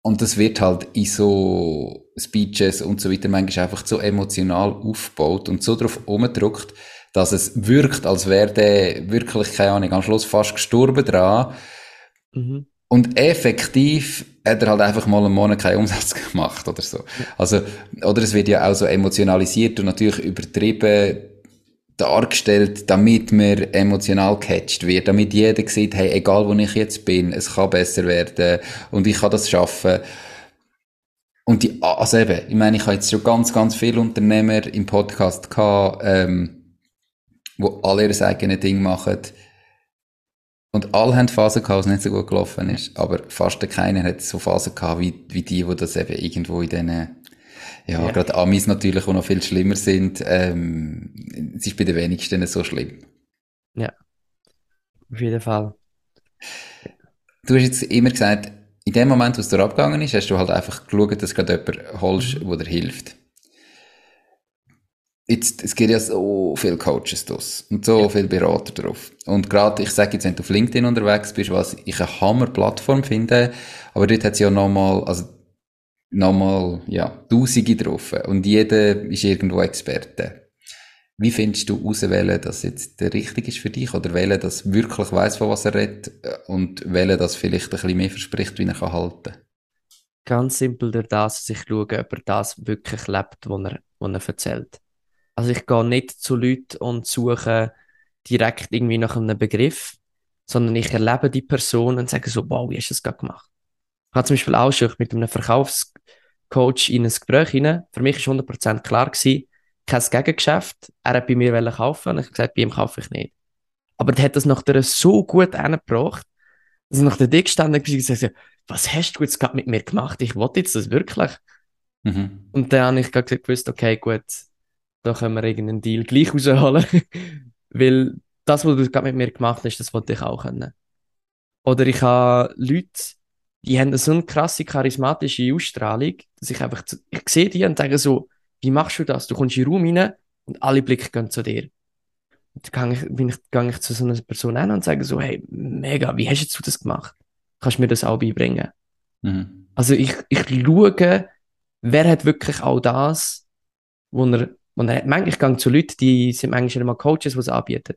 Speaker 1: und das wird halt in so Speeches und so weiter manchmal einfach so emotional aufgebaut und so darauf umgedruckt, dass es wirkt, als wäre der wirklich, keine Ahnung, am Schluss fast gestorben dran. Mhm. Und effektiv hat er halt einfach mal einen Monat keinen Umsatz gemacht oder so. Also, oder es wird ja auch so emotionalisiert und natürlich übertrieben dargestellt, damit man emotional gecatcht wird, damit jeder sieht, hey, egal wo ich jetzt bin, es kann besser werden und ich kann das schaffen. Und die, also eben, ich meine, ich habe jetzt schon ganz, ganz viele Unternehmer im Podcast gehabt, ähm, wo alle ihr eigenes Ding machen. Und alle haben Phasen gehabt, wo es nicht so gut gelaufen ist. Aber fast keiner hat so Phasen gehabt, wie, wie die, wo das eben irgendwo in diesen ja, ja. gerade Amis natürlich, die noch viel schlimmer sind. Ähm, es ist bei den wenigsten so schlimm.
Speaker 2: Ja, auf jeden Fall.
Speaker 1: Du hast jetzt immer gesagt, in dem Moment, wo es dir abgegangen ist, hast du halt einfach geschaut, dass du gerade jemanden holst, der dir hilft. Jetzt, es gibt ja so viele Coaches draus und so ja. viele Berater drauf. Und gerade, ich sage jetzt, wenn du auf LinkedIn unterwegs bist, was ich eine Hammer-Plattform finde, aber dort hat es ja nochmal, also nochmal, ja, Tausende drauf. Und jeder ist irgendwo Experte. Wie findest du auswählen, dass jetzt der richtig ist für dich oder wählen, dass wirklich weiß, von was er redet und wählen, dass vielleicht ein bisschen mehr verspricht, wie er kann halten?
Speaker 2: Ganz simpel durch das, dass ich schaue, ob er das wirklich lebt, was er, was er erzählt. Also ich gehe nicht zu Leuten und suche direkt irgendwie nach einem Begriff, sondern ich erlebe die Person und sage so, wow, wie hast du das gerade gemacht? Ich habe zum Beispiel auch schon mit einem Verkaufscoach in ein Gespräch hinein. Für mich war 100% klar, gewesen, kein Gegengeschäft. Er hat bei mir kaufen und ich habe gesagt, bei ihm kaufe ich nicht. Aber der hat das nachher so gut angebracht, dass er nach der Dick gestanden ist und gesagt was hast du jetzt gerade mit mir gemacht? Ich wollte jetzt das wirklich. Mhm. Und dann habe ich gerade gewusst, okay, gut, da können wir irgendeinen Deal gleich rausholen. Weil das, was du gerade mit mir gemacht hast, das wollte ich auch können. Oder ich habe Leute die haben so eine krasse charismatische Ausstrahlung, dass ich einfach, zu, ich sehe die und sage so, wie machst du das? Du kommst in den Raum rein und alle Blicke gehen zu dir. Und dann gehe ich, bin ich, gehe ich zu so einer Person hin und sage so, hey, mega, wie hast du das gemacht? Kannst du mir das auch beibringen? Mhm. Also ich, ich schaue, wer hat wirklich auch das, wo er, er hat. Manchmal, ich gehe zu Leuten, die sind manchmal immer Coaches, die es anbieten.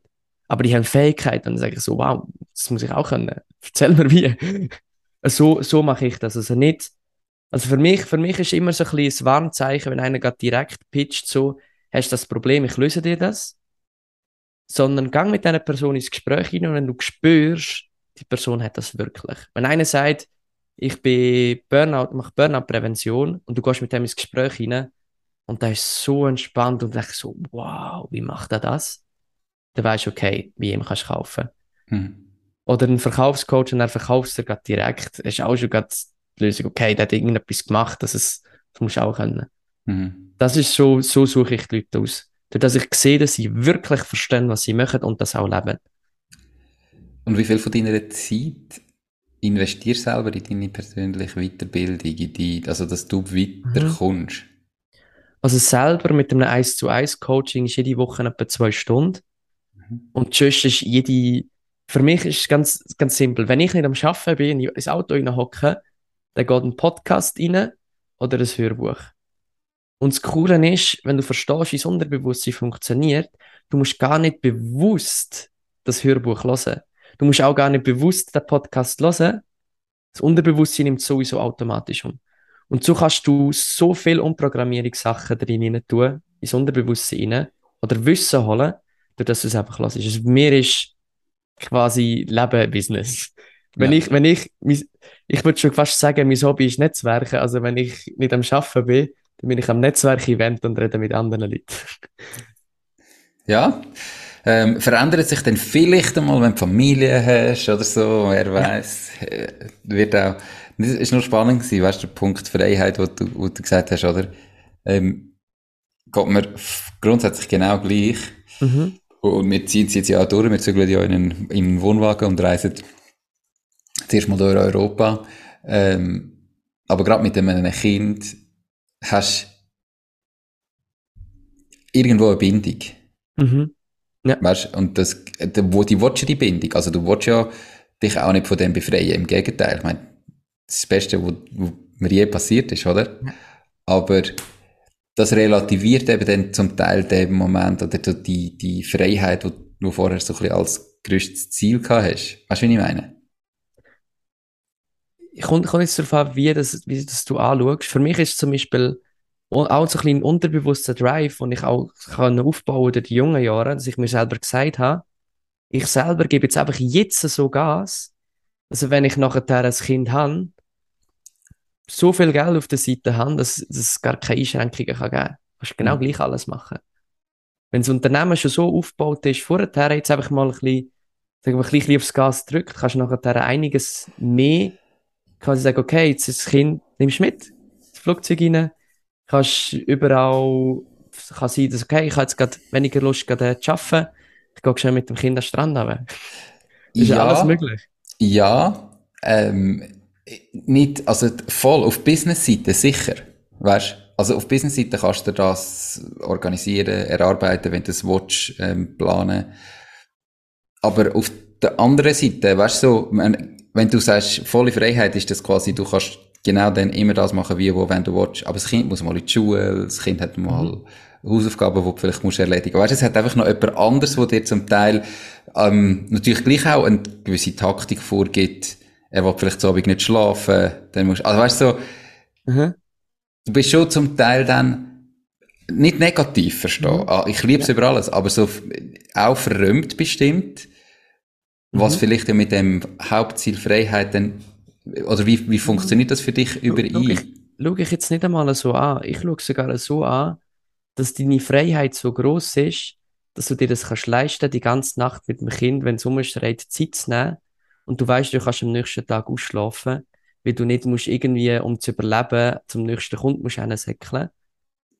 Speaker 2: Aber die haben Fähigkeiten und dann sage ich so, wow, das muss ich auch können. Erzähl mir wie so, so mache ich das. Also nicht, also für mich, für mich ist immer so ein bisschen ein Warnzeichen, wenn einer gerade direkt pitcht, so, hast du das Problem, ich löse dir das. Sondern gang mit einer Person ins Gespräch hinein und wenn du spürst, die Person hat das wirklich. Wenn einer sagt, ich bin Burnout, mache Burnout-Prävention und du gehst mit dem ins Gespräch hinein und der ist so entspannt und denkst so, wow, wie macht er das? dann weißt du, okay, wie ihm kannst du kaufen.
Speaker 1: Mhm.
Speaker 2: Oder ein Verkaufscoach und er verkaufst dir gerade direkt. Das ist auch schon gerade die Lösung, okay, der hat irgendetwas gemacht, dass es, das musst du auch können.
Speaker 1: Mhm.
Speaker 2: Das ist so, so suche ich die Leute aus. Dadurch, dass ich sehe, dass sie wirklich verstehen, was sie machen und das auch leben.
Speaker 1: Und wie viel von deiner Zeit investierst du selber in deine persönliche Weiterbildung, in die, also dass du weiterkommst?
Speaker 2: Also selber mit einem 1 zu 1 Coaching ist jede Woche etwa zwei Stunden.
Speaker 1: Mhm.
Speaker 2: Und sonst ist jede, für mich ist es ganz, ganz simpel. Wenn ich nicht am Arbeiten bin, ins Auto hocke, dann geht ein Podcast rein oder ein Hörbuch. Und das Coole ist, wenn du verstehst, wie das Unterbewusstsein funktioniert, du musst gar nicht bewusst das Hörbuch hören. Du musst auch gar nicht bewusst den Podcast hören. Das Unterbewusstsein nimmt sowieso automatisch um. Und so kannst du so viel Umprogrammierungssachen drin tun, ins Unterbewusstsein rein, oder Wissen holen, durch dass du es einfach hörst. Also mir ist quasi Leben Business. Wenn
Speaker 1: Ja.
Speaker 2: ich, wenn ich, ich würde schon fast sagen, mein Hobby ist Netzwerken. Also wenn ich nicht am Arbeiten bin, dann bin ich am Netzwerk-Event und rede mit anderen Leuten.
Speaker 1: Ja. Ähm, verändert sich dann vielleicht einmal, wenn du Familie hast oder so, wer weiß, äh, wird auch, das ist nur spannend gewesen, weißt du, der Punkt Freiheit, wo du, wo du gesagt hast, oder? Ähm, geht mir grundsätzlich genau gleich.
Speaker 2: Mhm.
Speaker 1: Und wir ziehen es jetzt ja auch durch, wir zügeln ja in einen, in einen Wohnwagen und reisen zuerst mal durch Europa. Ähm, aber gerade mit einem Kind hast du irgendwo eine Bindung.
Speaker 2: Mhm.
Speaker 1: Weißt, und das, da- wo die willst du die Bindung. Also du willst ja dich auch nicht von dem befreien. Im Gegenteil. Ich meine, das ist das Beste, was mir je passiert ist, oder? Aber das relativiert eben dann zum Teil den Moment oder die, die Freiheit, die du vorher so ein bisschen als grösstes Ziel gehabt hast. Weißt du, wie ich meine?
Speaker 2: Ich komme komm jetzt darauf an, wie das, wie das du anschaust. Für mich ist zum Beispiel auch so ein bisschen unterbewusster Drive, den ich auch kann aufbauen durch die jungen Jahre, dass ich mir selber gesagt habe, ich selber gebe jetzt einfach jetzt so Gas, also wenn ich nachher ein Kind habe, so viel Geld auf der Seite habe, dass, dass es gar keine Einschränkungen kann geben kann. Du kannst genau
Speaker 1: Mhm.
Speaker 2: gleich alles machen. Wenn das Unternehmen schon so aufgebaut ist, vorher jetzt einfach mal ein bisschen, sagen wir, ein bisschen aufs Gas drückt, kannst du nachher einiges mehr quasi sagen, okay, jetzt ist das Kind, nimmst du mit, ins Flugzeug rein, kannst überall, kann sein, dass, okay, ich habe jetzt gerade weniger Lust, gerade äh, zu arbeiten, ich gehe schnell mit dem Kind am Strand runter. Ist ja alles möglich.
Speaker 1: Ja, ähm, nicht, also voll auf Business-Seite sicher, weißt? Also auf Business-Seite kannst du das organisieren, erarbeiten, wenn du es willst, ähm, planen. Aber auf der anderen Seite, weißt du, so, wenn du sagst, volle Freiheit ist das quasi, du kannst genau dann immer das machen, wie, wo, wenn du willst. Aber das Kind muss mal in die Schule, das Kind hat mal Hausaufgaben, die du vielleicht musst erledigen. Weißt du, es hat einfach noch jemand anderes, wo dir zum Teil, ähm, natürlich gleich auch eine gewisse Taktik vorgibt. Er will vielleicht so Abend nicht schlafen, dann musst, also weißt du, so,
Speaker 2: Mhm.
Speaker 1: du bist schon zum Teil dann nicht negativ verstehen.
Speaker 2: Mhm.
Speaker 1: Ah, Ich liebe es über alles, aber so auch verrömt bestimmt, was
Speaker 2: Mhm.
Speaker 1: vielleicht ja mit dem Hauptziel Freiheit dann, oder wie, wie funktioniert das für dich
Speaker 2: Schau ich,
Speaker 1: überein?
Speaker 2: schau ich jetzt nicht einmal so an. Ich schaue sogar so an, dass deine Freiheit so groß ist, dass du dir das kannst leisten, die ganze Nacht mit dem Kind, wenn es umschreit, Zeit zu nehmen. Und du weißt, du kannst am nächsten Tag ausschlafen, weil du nicht musst irgendwie, um zu überleben, zum nächsten Kunden musst hinsäckeln.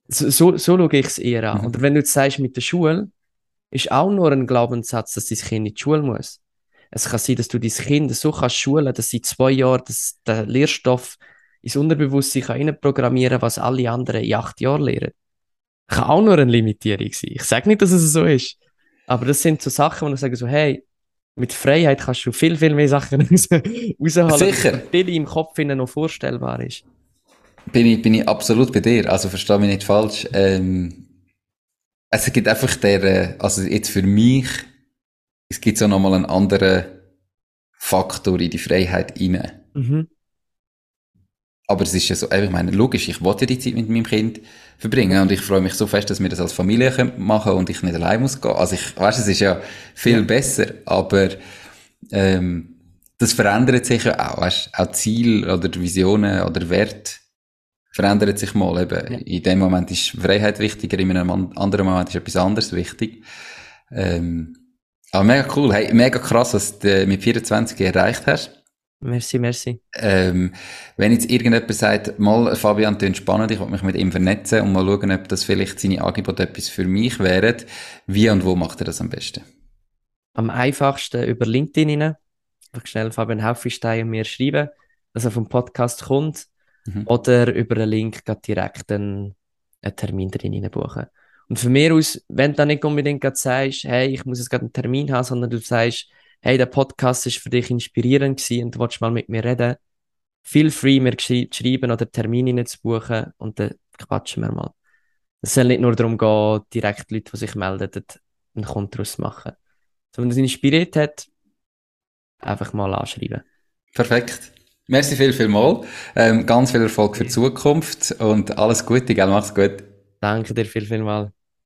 Speaker 2: So, so, so schaue ich es eher an.
Speaker 1: Mhm.
Speaker 2: Oder wenn du jetzt sagst, mit der Schule, ist auch nur ein Glaubenssatz, dass dein Kind in die Schule muss. Es kann sein, dass du dein Kind so kannst schulen, dass sie zwei Jahre das, den Lehrstoff ins Unterbewusstsein kann reinprogrammieren was alle anderen in acht Jahren lernen. Kann auch nur eine Limitierung sein. Ich sage nicht, dass es so ist. Aber das sind so Sachen, wo ich sage so, hey, mit Freiheit kannst du viel, viel mehr Sachen raus, rausholen,
Speaker 1: Sicher.
Speaker 2: dir im Kopf noch vorstellbar ist.
Speaker 1: Bin ich, bin ich absolut bei dir. Also versteh mich nicht falsch. Ähm, es gibt einfach der, äh, also jetzt für mich, es gibt so nochmal einen anderen Faktor in die Freiheit rein.
Speaker 2: Mhm.
Speaker 1: Aber es ist ja so, ich meine, logisch, ich wollte ja die Zeit mit meinem Kind verbringen und ich freue mich so fest, dass wir das als Familie können machen und ich nicht allein muss gehen. Also ich, weißt, es ist ja viel besser, aber ähm, das verändert sich ja auch, weißt, auch Ziel oder Visionen oder Wert verändert sich mal eben.
Speaker 2: Ja.
Speaker 1: In dem Moment ist Freiheit wichtiger, in einem an- anderen Moment ist etwas anderes wichtig. Ähm, Ah, mega cool. Hey, mega krass, was du mit 24 erreicht hast.
Speaker 2: Merci, merci.
Speaker 1: Ähm, wenn jetzt irgendjemand sagt, mal, Fabian, klingt spannend, ich will mich mit ihm vernetzen und mal schauen, ob das vielleicht seine Angebote etwas für mich wären. Wie und wo macht er das am besten?
Speaker 2: Am einfachsten über LinkedIn rein. Einfach schnell Fabian Haufenstein mir schreiben, dass er vom Podcast kommt. Mhm. Oder über einen Link direkt einen, einen Termin drin buchen. Und von mir aus, wenn du nicht unbedingt gerade sagst, hey, ich muss jetzt gerade einen Termin haben, sondern du sagst, hey, der Podcast ist für dich inspirierend gewesen und du willst mal mit mir reden, feel free, mir zu schreiben oder Termine zu buchen und dann quatschen wir mal. Es soll nicht nur darum gehen, direkt Leute, die sich melden, einen Kontrast machen. So, wenn es inspiriert hat, einfach mal anschreiben.
Speaker 1: Perfekt. Merci viel, viel mal. Ähm, ganz viel Erfolg für die Zukunft und alles Gute, gell? Mach's gut.
Speaker 2: Danke dir viel, viel mal.